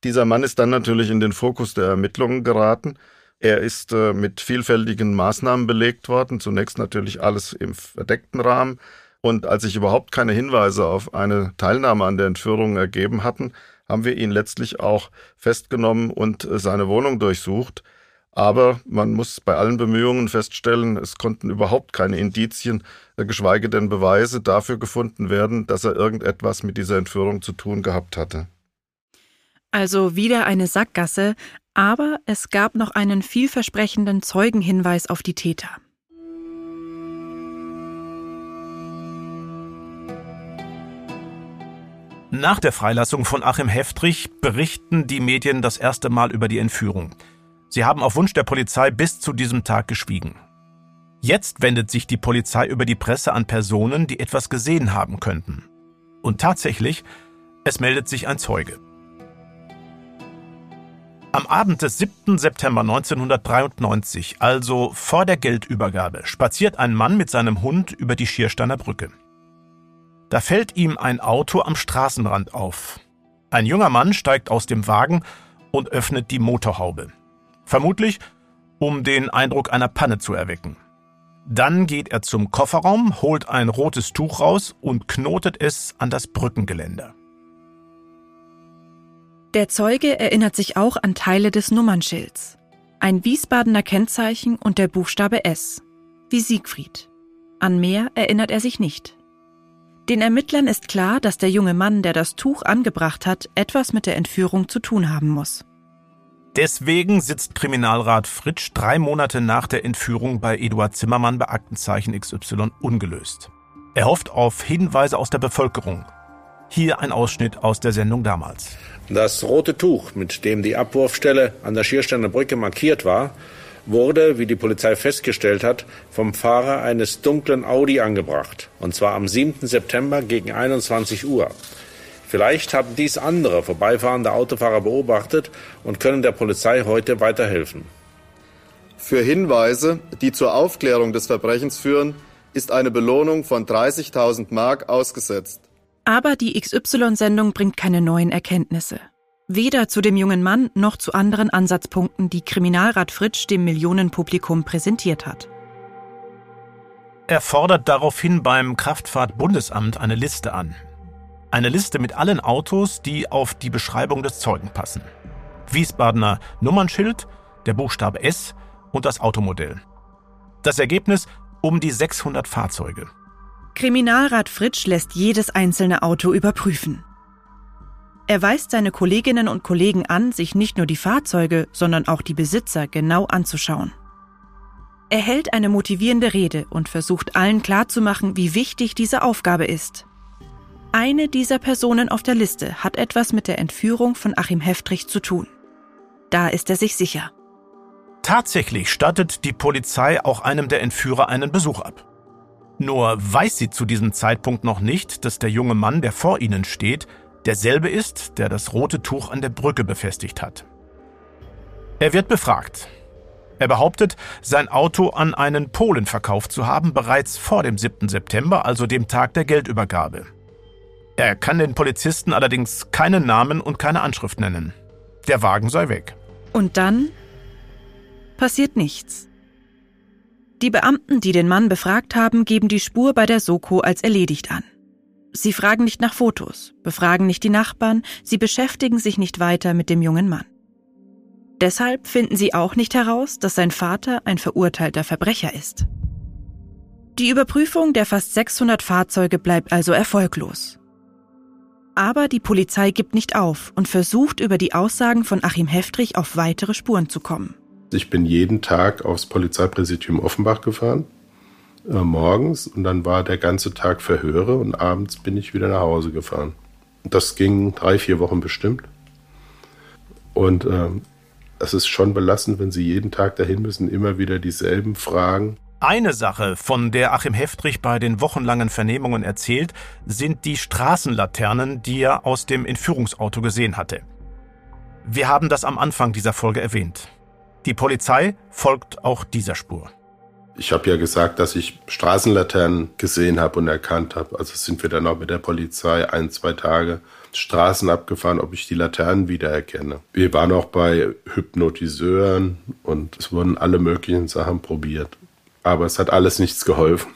Dieser Mann ist dann natürlich in den Fokus der Ermittlungen geraten. Er ist äh, mit vielfältigen Maßnahmen belegt worden. Zunächst natürlich alles im verdeckten Rahmen. Und als sich überhaupt keine Hinweise auf eine Teilnahme an der Entführung ergeben hatten, haben wir ihn letztlich auch festgenommen und äh, seine Wohnung durchsucht. Aber man muss bei allen Bemühungen feststellen, es konnten überhaupt keine Indizien, äh, geschweige denn Beweise dafür gefunden werden, dass er irgendetwas mit dieser Entführung zu tun gehabt hatte. Also wieder eine Sackgasse, aber es gab noch einen vielversprechenden Zeugenhinweis auf die Täter. Nach der Freilassung von Achim Heftrich berichten die Medien das erste Mal über die Entführung. Sie haben auf Wunsch der Polizei bis zu diesem Tag geschwiegen. Jetzt wendet sich die Polizei über die Presse an Personen, die etwas gesehen haben könnten. Und tatsächlich, es meldet sich ein Zeuge. Am Abend des 7. September 1993, also vor der Geldübergabe, spaziert ein Mann mit seinem Hund über die Schiersteiner Brücke. Da fällt ihm ein Auto am Straßenrand auf. Ein junger Mann steigt aus dem Wagen und öffnet die Motorhaube. Vermutlich, um den Eindruck einer Panne zu erwecken. Dann geht er zum Kofferraum, holt ein rotes Tuch raus und knotet es an das Brückengeländer. Der Zeuge erinnert sich auch an Teile des Nummernschilds. Ein Wiesbadener Kennzeichen und der Buchstabe S. Wie Siegfried. An mehr erinnert er sich nicht. Den Ermittlern ist klar, dass der junge Mann, der das Tuch angebracht hat, etwas mit der Entführung zu tun haben muss. Deswegen sitzt Kriminalrat Fritsch drei Monate nach der Entführung bei Eduard Zimmermann bei Aktenzeichen XY ungelöst. Er hofft auf Hinweise aus der Bevölkerung. Hier ein Ausschnitt aus der Sendung damals. Das rote Tuch, mit dem die Abwurfstelle an der Schiersteiner Brücke markiert war, wurde, wie die Polizei festgestellt hat, vom Fahrer eines dunklen Audi angebracht. Und zwar am 7. September gegen 21 Uhr. Vielleicht haben dies andere vorbeifahrende Autofahrer beobachtet und können der Polizei heute weiterhelfen. Für Hinweise, die zur Aufklärung des Verbrechens führen, ist eine Belohnung von 30.000 Mark ausgesetzt. Aber die XY-Sendung bringt keine neuen Erkenntnisse. Weder zu dem jungen Mann noch zu anderen Ansatzpunkten, die Kriminalrat Fritsch dem Millionenpublikum präsentiert hat. Er fordert daraufhin beim Kraftfahrtbundesamt eine Liste an. Eine Liste mit allen Autos, die auf die Beschreibung des Zeugen passen. Wiesbadener Nummernschild, der Buchstabe S und das Automodell. Das Ergebnis um die 600 Fahrzeuge. Kriminalrat Fritsch lässt jedes einzelne Auto überprüfen. Er weist seine Kolleginnen und Kollegen an, sich nicht nur die Fahrzeuge, sondern auch die Besitzer genau anzuschauen. Er hält eine motivierende Rede und versucht allen klarzumachen, wie wichtig diese Aufgabe ist. Eine dieser Personen auf der Liste hat etwas mit der Entführung von Achim Heftrich zu tun. Da ist er sich sicher. Tatsächlich stattet die Polizei auch einem der Entführer einen Besuch ab. Nur weiß sie zu diesem Zeitpunkt noch nicht, dass der junge Mann, der vor ihnen steht, derselbe ist, der das rote Tuch an der Brücke befestigt hat. Er wird befragt. Er behauptet, sein Auto an einen Polen verkauft zu haben, bereits vor dem 7. September, also dem Tag der Geldübergabe. Er kann den Polizisten allerdings keinen Namen und keine Anschrift nennen. Der Wagen sei weg. Und dann passiert nichts. Die Beamten, die den Mann befragt haben, geben die Spur bei der Soko als erledigt an. Sie fragen nicht nach Fotos, befragen nicht die Nachbarn, sie beschäftigen sich nicht weiter mit dem jungen Mann. Deshalb finden sie auch nicht heraus, dass sein Vater ein verurteilter Verbrecher ist. Die Überprüfung der fast 600 Fahrzeuge bleibt also erfolglos. Aber die Polizei gibt nicht auf und versucht über die Aussagen von Achim Heftrich auf weitere Spuren zu kommen. Ich bin jeden Tag aufs Polizeipräsidium Offenbach gefahren, äh, morgens, und dann war der ganze Tag Verhöre und abends bin ich wieder nach Hause gefahren. Das ging drei, vier Wochen bestimmt. Und äh, es ist schon belastend, wenn Sie jeden Tag dahin müssen, immer wieder dieselben Fragen. Eine Sache, von der Achim Heftrich bei den wochenlangen Vernehmungen erzählt, sind die Straßenlaternen, die er aus dem Entführungsauto gesehen hatte. Wir haben das am Anfang dieser Folge erwähnt. Die Polizei folgt auch dieser Spur. Ich habe ja gesagt, dass ich Straßenlaternen gesehen habe und erkannt habe. Also sind wir dann auch mit der Polizei ein, zwei Tage Straßen abgefahren, ob ich die Laternen wiedererkenne. Wir waren auch bei Hypnotiseuren und es wurden alle möglichen Sachen probiert. Aber es hat alles nichts geholfen.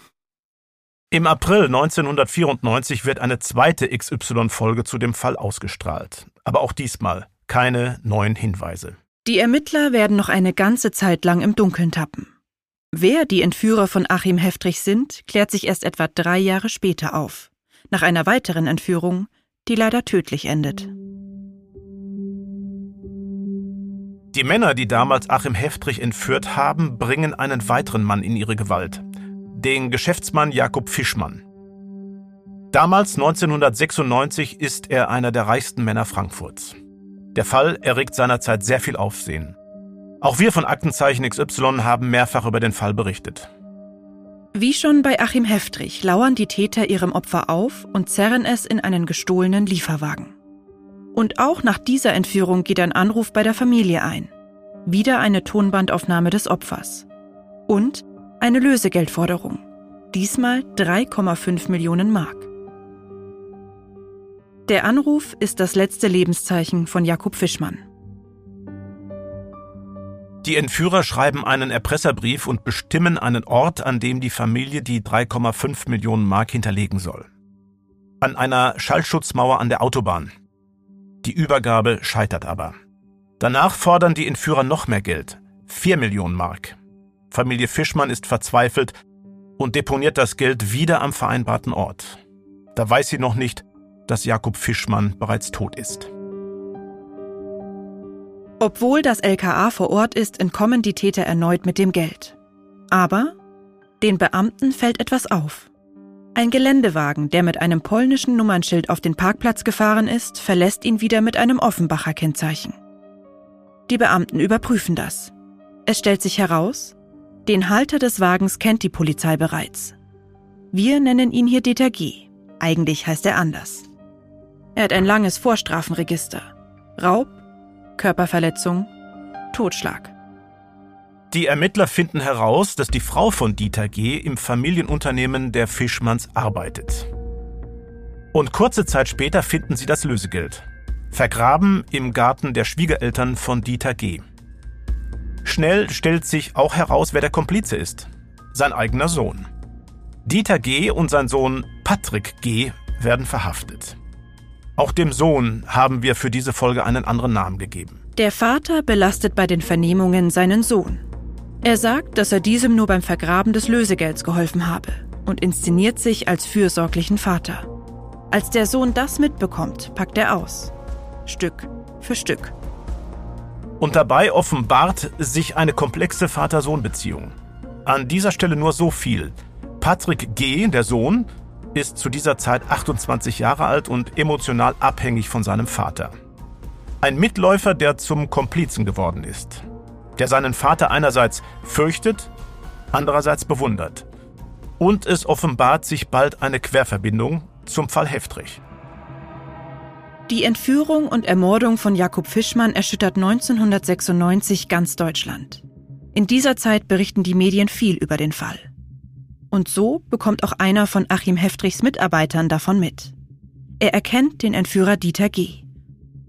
Im April 1994 wird eine zweite XY-Folge zu dem Fall ausgestrahlt. Aber auch diesmal keine neuen Hinweise. Die Ermittler werden noch eine ganze Zeit lang im Dunkeln tappen. Wer die Entführer von Achim Heftrich sind, klärt sich erst etwa drei Jahre später auf. Nach einer weiteren Entführung, die leider tödlich endet. Die Männer, die damals Achim Heftrich entführt haben, bringen einen weiteren Mann in ihre Gewalt. Den Geschäftsmann Jakob Fischmann. Damals 1996 ist er einer der reichsten Männer Frankfurts. Der Fall erregt seinerzeit sehr viel Aufsehen. Auch wir von Aktenzeichen XY haben mehrfach über den Fall berichtet. Wie schon bei Achim Heftrich lauern die Täter ihrem Opfer auf und zerren es in einen gestohlenen Lieferwagen. Und auch nach dieser Entführung geht ein Anruf bei der Familie ein. Wieder eine Tonbandaufnahme des Opfers. Und eine Lösegeldforderung. Diesmal 3,5 Millionen Mark. Der Anruf ist das letzte Lebenszeichen von Jakob Fischmann. Die Entführer schreiben einen Erpresserbrief und bestimmen einen Ort, an dem die Familie die 3,5 Millionen Mark hinterlegen soll. An einer Schallschutzmauer an der Autobahn. Die Übergabe scheitert aber. Danach fordern die Entführer noch mehr Geld, 4 Millionen Mark. Familie Fischmann ist verzweifelt und deponiert das Geld wieder am vereinbarten Ort. Da weiß sie noch nicht, dass Jakob Fischmann bereits tot ist. Obwohl das LKA vor Ort ist, entkommen die Täter erneut mit dem Geld. Aber den Beamten fällt etwas auf. Ein Geländewagen, der mit einem polnischen Nummernschild auf den Parkplatz gefahren ist, verlässt ihn wieder mit einem Offenbacher Kennzeichen. Die Beamten überprüfen das. Es stellt sich heraus, den Halter des Wagens kennt die Polizei bereits. Wir nennen ihn hier Dieter G. Eigentlich heißt er anders. Er hat ein langes Vorstrafenregister. Raub, Körperverletzung, Totschlag. Die Ermittler finden heraus, dass die Frau von Dieter G. im Familienunternehmen der Fischmanns arbeitet. Und kurze Zeit später finden sie das Lösegeld. Vergraben im Garten der Schwiegereltern von Dieter G. Schnell stellt sich auch heraus, wer der Komplize ist. Sein eigener Sohn. Dieter G. und sein Sohn Patrick G. werden verhaftet. Auch dem Sohn haben wir für diese Folge einen anderen Namen gegeben. Der Vater belastet bei den Vernehmungen seinen Sohn. Er sagt, dass er diesem nur beim Vergraben des Lösegelds geholfen habe und inszeniert sich als fürsorglichen Vater. Als der Sohn das mitbekommt, packt er aus. Stück für Stück. Und dabei offenbart sich eine komplexe Vater-Sohn-Beziehung. An dieser Stelle nur so viel. Patrick G., der Sohn, ist zu dieser Zeit 28 Jahre alt und emotional abhängig von seinem Vater. Ein Mitläufer, der zum Komplizen geworden ist der seinen Vater einerseits fürchtet, andererseits bewundert. Und es offenbart sich bald eine Querverbindung zum Fall Heftrich. Die Entführung und Ermordung von Jakob Fischmann erschüttert 1996 ganz Deutschland. In dieser Zeit berichten die Medien viel über den Fall. Und so bekommt auch einer von Achim Heftrichs Mitarbeitern davon mit. Er erkennt den Entführer Dieter G.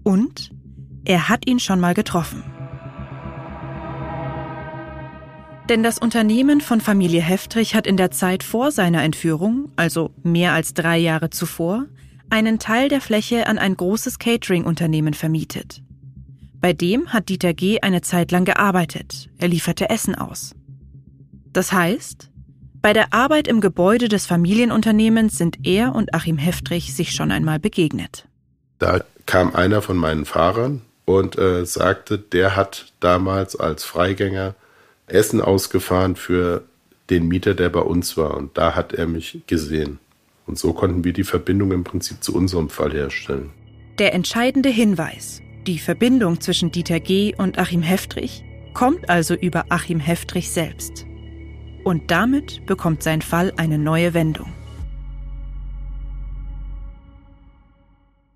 Und er hat ihn schon mal getroffen. Denn das Unternehmen von Familie Heftrich hat in der Zeit vor seiner Entführung, also mehr als drei Jahre zuvor, einen Teil der Fläche an ein großes Catering-Unternehmen vermietet. Bei dem hat Dieter G. eine Zeit lang gearbeitet. Er lieferte Essen aus. Das heißt, bei der Arbeit im Gebäude des Familienunternehmens sind er und Achim Heftrich sich schon einmal begegnet. Da kam einer von meinen Fahrern und äh, sagte, der hat damals als Freigänger Essen ausgefahren für den Mieter, der bei uns war. Und da hat er mich gesehen. Und so konnten wir die Verbindung im Prinzip zu unserem Fall herstellen. Der entscheidende Hinweis, die Verbindung zwischen Dieter G. und Achim Heftrich, kommt also über Achim Heftrich selbst. Und damit bekommt sein Fall eine neue Wendung.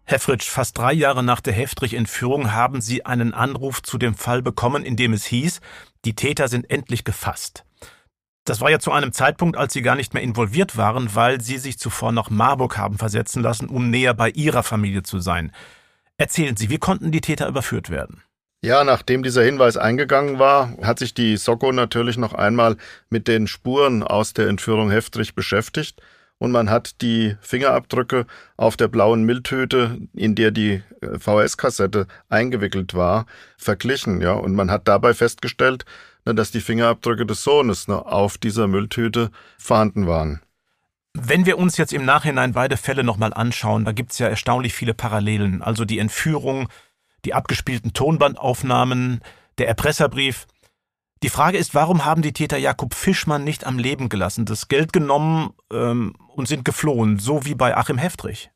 Herr Fritsch, fast drei Jahre nach der Heftrich-Entführung haben Sie einen Anruf zu dem Fall bekommen, in dem es hieß, die Täter sind endlich gefasst. Das war ja zu einem Zeitpunkt, als Sie gar nicht mehr involviert waren, weil Sie sich zuvor nach Marburg haben versetzen lassen, um näher bei Ihrer Familie zu sein. Erzählen Sie, wie konnten die Täter überführt werden? Ja, nachdem dieser Hinweis eingegangen war, hat sich die Soko natürlich noch einmal mit den Spuren aus der Entführung Heftrich beschäftigt und man hat die Fingerabdrücke auf der blauen Mülltüte, in der die äh, VHS-Kassette eingewickelt war, verglichen, ja, und man hat dabei festgestellt, ne, dass die Fingerabdrücke des Sohnes ne, auf dieser Mülltüte vorhanden waren. Wenn wir uns jetzt im Nachhinein beide Fälle nochmal anschauen, da gibt's ja erstaunlich viele Parallelen. Also die Entführung, die abgespielten Tonbandaufnahmen, der Erpresserbrief. Die Frage ist, warum haben die Täter Jakob Fischmann nicht am Leben gelassen, das Geld genommen ähm, und sind geflohen, so wie bei Achim Heftrich?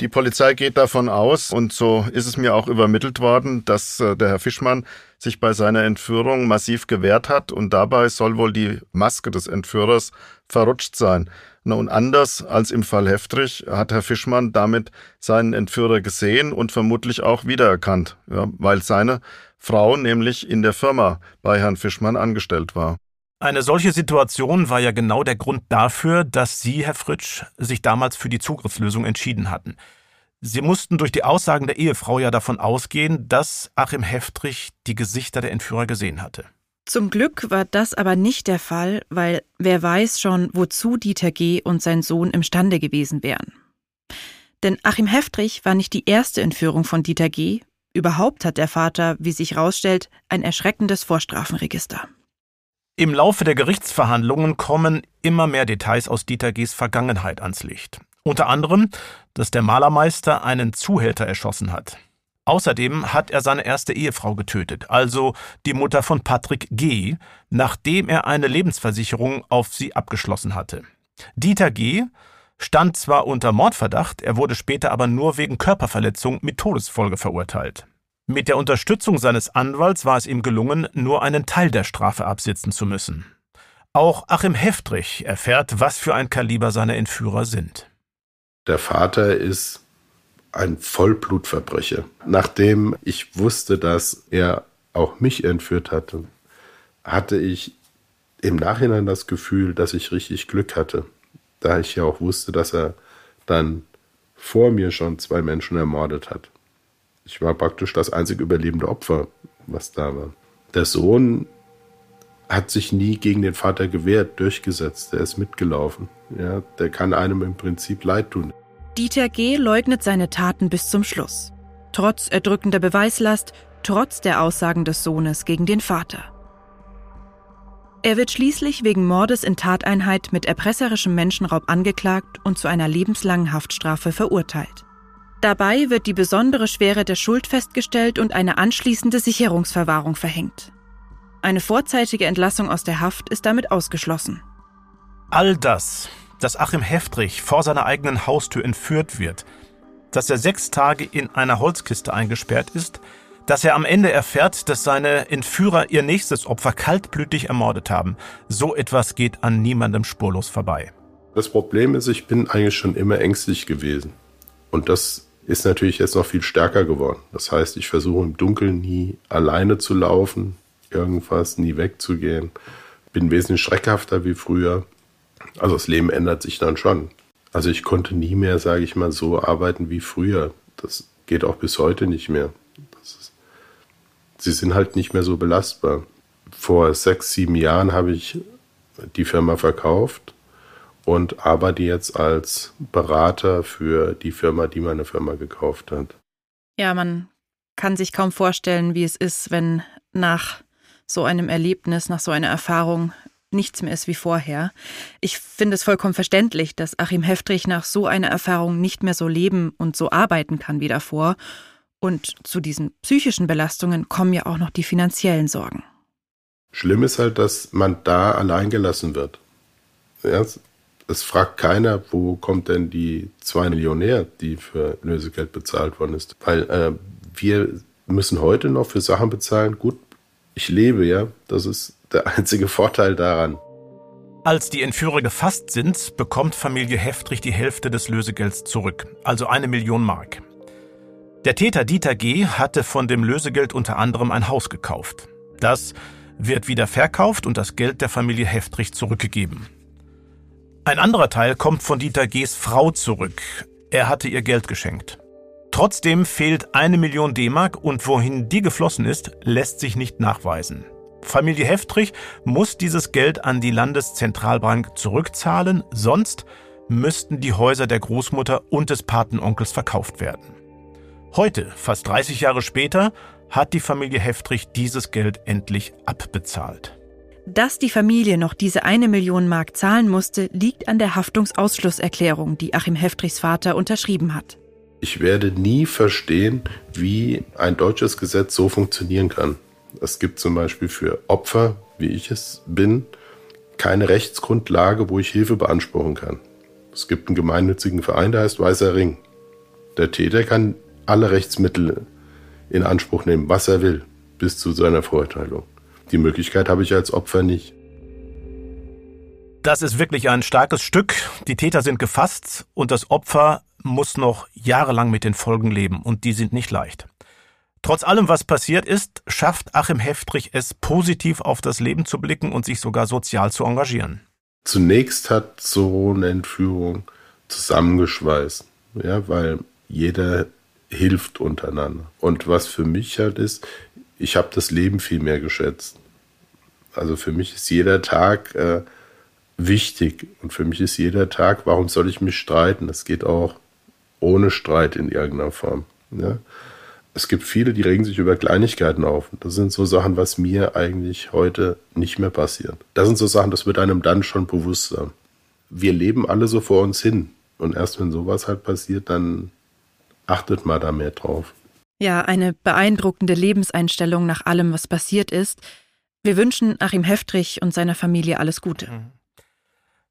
Die Polizei geht davon aus, und so ist es mir auch übermittelt worden, dass äh, der Herr Fischmann sich bei seiner Entführung massiv gewehrt hat und dabei soll wohl die Maske des Entführers verrutscht sein. Na, und anders als im Fall Heftrich hat Herr Fischmann damit seinen Entführer gesehen und vermutlich auch wiedererkannt, ja, weil seine Frau nämlich in der Firma bei Herrn Fischmann angestellt war. Eine solche Situation war ja genau der Grund dafür, dass Sie, Herr Fritsch, sich damals für die Zugriffslösung entschieden hatten. Sie mussten durch die Aussagen der Ehefrau ja davon ausgehen, dass Achim Heftrich die Gesichter der Entführer gesehen hatte. Zum Glück war das aber nicht der Fall, weil wer weiß schon, wozu Dieter G. und sein Sohn imstande gewesen wären. Denn Achim Heftrich war nicht die erste Entführung von Dieter G., Überhaupt hat der Vater, wie sich herausstellt, ein erschreckendes Vorstrafenregister. Im Laufe der Gerichtsverhandlungen kommen immer mehr Details aus Dieter G.s Vergangenheit ans Licht. Unter anderem, dass der Malermeister einen Zuhälter erschossen hat. Außerdem hat er seine erste Ehefrau getötet, also die Mutter von Patrick G., nachdem er eine Lebensversicherung auf sie abgeschlossen hatte. Dieter G. stand zwar unter Mordverdacht, er wurde später aber nur wegen Körperverletzung mit Todesfolge verurteilt. Mit der Unterstützung seines Anwalts war es ihm gelungen, nur einen Teil der Strafe absitzen zu müssen. Auch Achim Heftrich erfährt, was für ein Kaliber seine Entführer sind. Der Vater ist ein Vollblutverbrecher. Nachdem ich wusste, dass er auch mich entführt hatte, hatte ich im Nachhinein das Gefühl, dass ich richtig Glück hatte, da ich ja auch wusste, dass er dann vor mir schon zwei Menschen ermordet hat. Ich war praktisch das einzige überlebende Opfer, was da war. Der Sohn hat sich nie gegen den Vater gewehrt, durchgesetzt. Der ist mitgelaufen. Ja, der kann einem im Prinzip leid tun. Dieter G. leugnet seine Taten bis zum Schluss. Trotz erdrückender Beweislast, trotz der Aussagen des Sohnes gegen den Vater. Er wird schließlich wegen Mordes in Tateinheit mit erpresserischem Menschenraub angeklagt und zu einer lebenslangen Haftstrafe verurteilt. Dabei wird die besondere Schwere der Schuld festgestellt und eine anschließende Sicherungsverwahrung verhängt. Eine vorzeitige Entlassung aus der Haft ist damit ausgeschlossen. All das dass Achim Heftrich vor seiner eigenen Haustür entführt wird, dass er sechs Tage in einer Holzkiste eingesperrt ist, dass er am Ende erfährt, dass seine Entführer ihr nächstes Opfer kaltblütig ermordet haben. So etwas geht an niemandem spurlos vorbei. Das Problem ist, ich bin eigentlich schon immer ängstlich gewesen. Und das ist natürlich jetzt noch viel stärker geworden. Das heißt, ich versuche im Dunkeln nie alleine zu laufen, irgendwas, nie wegzugehen. Bin wesentlich schreckhafter wie früher. Also das Leben ändert sich dann schon. Also ich konnte nie mehr, sage ich mal, so arbeiten wie früher. Das geht auch bis heute nicht mehr. Ist, sie sind halt nicht mehr so belastbar. Vor sechs, sieben Jahren habe ich die Firma verkauft und arbeite jetzt als Berater für die Firma, die meine Firma gekauft hat. Ja, man kann sich kaum vorstellen, wie es ist, wenn nach so einem Erlebnis, nach so einer Erfahrung nichts mehr ist wie vorher. Ich finde es vollkommen verständlich, dass Achim Heftrich nach so einer Erfahrung nicht mehr so leben und so arbeiten kann wie davor. Und zu diesen psychischen Belastungen kommen ja auch noch die finanziellen Sorgen. Schlimm ist halt, dass man da allein gelassen wird. Ja, es fragt keiner, wo kommt denn die zwei Millionen her, die für Lösegeld bezahlt worden ist. Weil äh, wir müssen heute noch für Sachen bezahlen. Gut, ich lebe, ja. Das ist der einzige Vorteil daran. Als die Entführer gefasst sind, bekommt Familie Heftrich die Hälfte des Lösegelds zurück, also eine Million Mark. Der Täter Dieter G. hatte von dem Lösegeld unter anderem ein Haus gekauft. Das wird wieder verkauft und das Geld der Familie Heftrich zurückgegeben. Ein anderer Teil kommt von Dieter G.s Frau zurück. Er hatte ihr Geld geschenkt. Trotzdem fehlt eine Million D-Mark und wohin die geflossen ist, lässt sich nicht nachweisen. Familie Heftrich muss dieses Geld an die Landeszentralbank zurückzahlen, sonst müssten die Häuser der Großmutter und des Patenonkels verkauft werden. Heute, fast 30 Jahre später, hat die Familie Heftrich dieses Geld endlich abbezahlt. Dass die Familie noch diese eine Million Mark zahlen musste, liegt an der Haftungsausschlusserklärung, die Achim Heftrichs Vater unterschrieben hat. Ich werde nie verstehen, wie ein deutsches Gesetz so funktionieren kann. Es gibt zum Beispiel für Opfer, wie ich es bin, keine Rechtsgrundlage, wo ich Hilfe beanspruchen kann. Es gibt einen gemeinnützigen Verein, der heißt Weißer Ring. Der Täter kann alle Rechtsmittel in Anspruch nehmen, was er will, bis zu seiner Verurteilung. Die Möglichkeit habe ich als Opfer nicht. Das ist wirklich ein starkes Stück. Die Täter sind gefasst und das Opfer muss noch jahrelang mit den Folgen leben und die sind nicht leicht. Trotz allem, was passiert ist, schafft Achim Heftrich es, positiv auf das Leben zu blicken und sich sogar sozial zu engagieren. Zunächst hat so eine Entführung zusammengeschweißt, ja, weil jeder hilft untereinander. Und was für mich halt ist, ich habe das Leben viel mehr geschätzt. Also für mich ist jeder Tag äh, wichtig und für mich ist jeder Tag, warum soll ich mich streiten? Das geht auch ohne Streit in irgendeiner Form. Ja? Es gibt viele, die regen sich über Kleinigkeiten auf. Das sind so Sachen, was mir eigentlich heute nicht mehr passiert. Das sind so Sachen, das wird einem dann schon bewusst sein. Wir leben alle so vor uns hin. Und erst wenn sowas halt passiert, dann achtet mal da mehr drauf. Ja, eine beeindruckende Lebenseinstellung nach allem, was passiert ist. Wir wünschen Achim Heftrich und seiner Familie alles Gute. Mhm.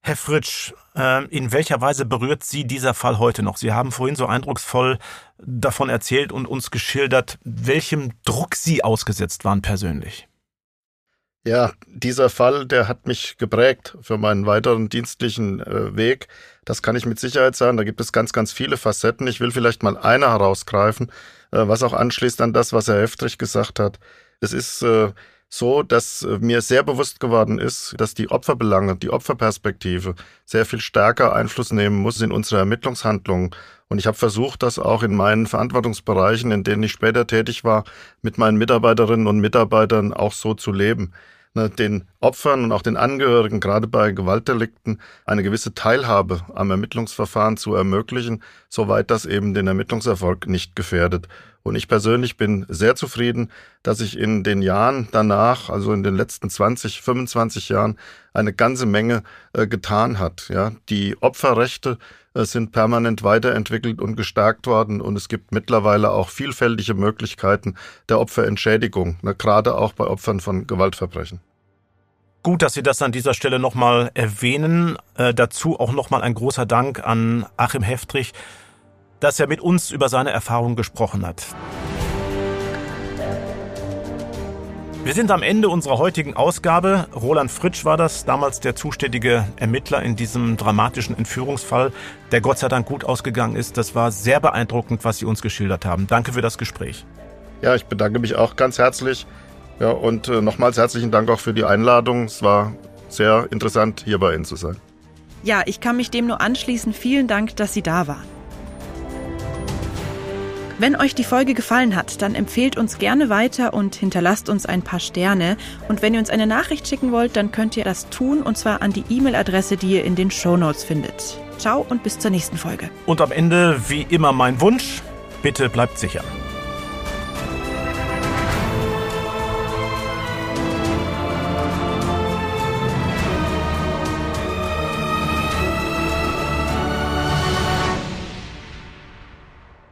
Herr Fritsch, äh, in welcher Weise berührt Sie dieser Fall heute noch? Sie haben vorhin so eindrucksvoll davon erzählt und uns geschildert, welchem Druck Sie ausgesetzt waren persönlich. Ja, dieser Fall, der hat mich geprägt für meinen weiteren dienstlichen äh, Weg. Das kann ich mit Sicherheit sagen. Da gibt es ganz, ganz viele Facetten. Ich will vielleicht mal eine herausgreifen, äh, was auch anschließt an das, was Herr Heftrich gesagt hat. Es ist äh, so, dass äh, mir sehr bewusst geworden ist, dass die Opferbelange, die Opferperspektive sehr viel stärker Einfluss nehmen muss in unsere Ermittlungshandlungen. Und ich habe versucht, das auch in meinen Verantwortungsbereichen, in denen ich später tätig war, mit meinen Mitarbeiterinnen und Mitarbeitern auch so zu leben. Ne, den Opfern und auch den Angehörigen, gerade bei Gewaltdelikten, eine gewisse Teilhabe am Ermittlungsverfahren zu ermöglichen, soweit das eben den Ermittlungserfolg nicht gefährdet. Und ich persönlich bin sehr zufrieden, dass sich in den Jahren danach, also in den letzten 20, 25 Jahren, eine ganze Menge äh, getan hat. Ja, die Opferrechte äh, sind permanent weiterentwickelt und gestärkt worden und es gibt mittlerweile auch vielfältige Möglichkeiten der Opferentschädigung, ne, gerade auch bei Opfern von Gewaltverbrechen. Gut, dass Sie das an dieser Stelle nochmal erwähnen. Äh, dazu auch nochmal ein großer Dank an Achim Heftrich, dass er mit uns über seine Erfahrungen gesprochen hat. Wir sind am Ende unserer heutigen Ausgabe. Roland Fritsch war das, damals der zuständige Ermittler in diesem dramatischen Entführungsfall, der Gott sei Dank gut ausgegangen ist. Das war sehr beeindruckend, was Sie uns geschildert haben. Danke für das Gespräch. Ja, ich bedanke mich auch ganz herzlich. Ja, und äh, nochmals herzlichen Dank auch für die Einladung. Es war sehr interessant, hier bei Ihnen zu sein. Ja, ich kann mich dem nur anschließen. Vielen Dank, dass Sie da waren. Wenn euch die Folge gefallen hat, dann empfehlt uns gerne weiter und hinterlasst uns ein paar Sterne. Und wenn ihr uns eine Nachricht schicken wollt, dann könnt ihr das tun und zwar an die E-Mail-Adresse, die ihr in den Show Notes findet. Ciao und bis zur nächsten Folge. Und am Ende, wie immer, mein Wunsch, bitte bleibt sicher.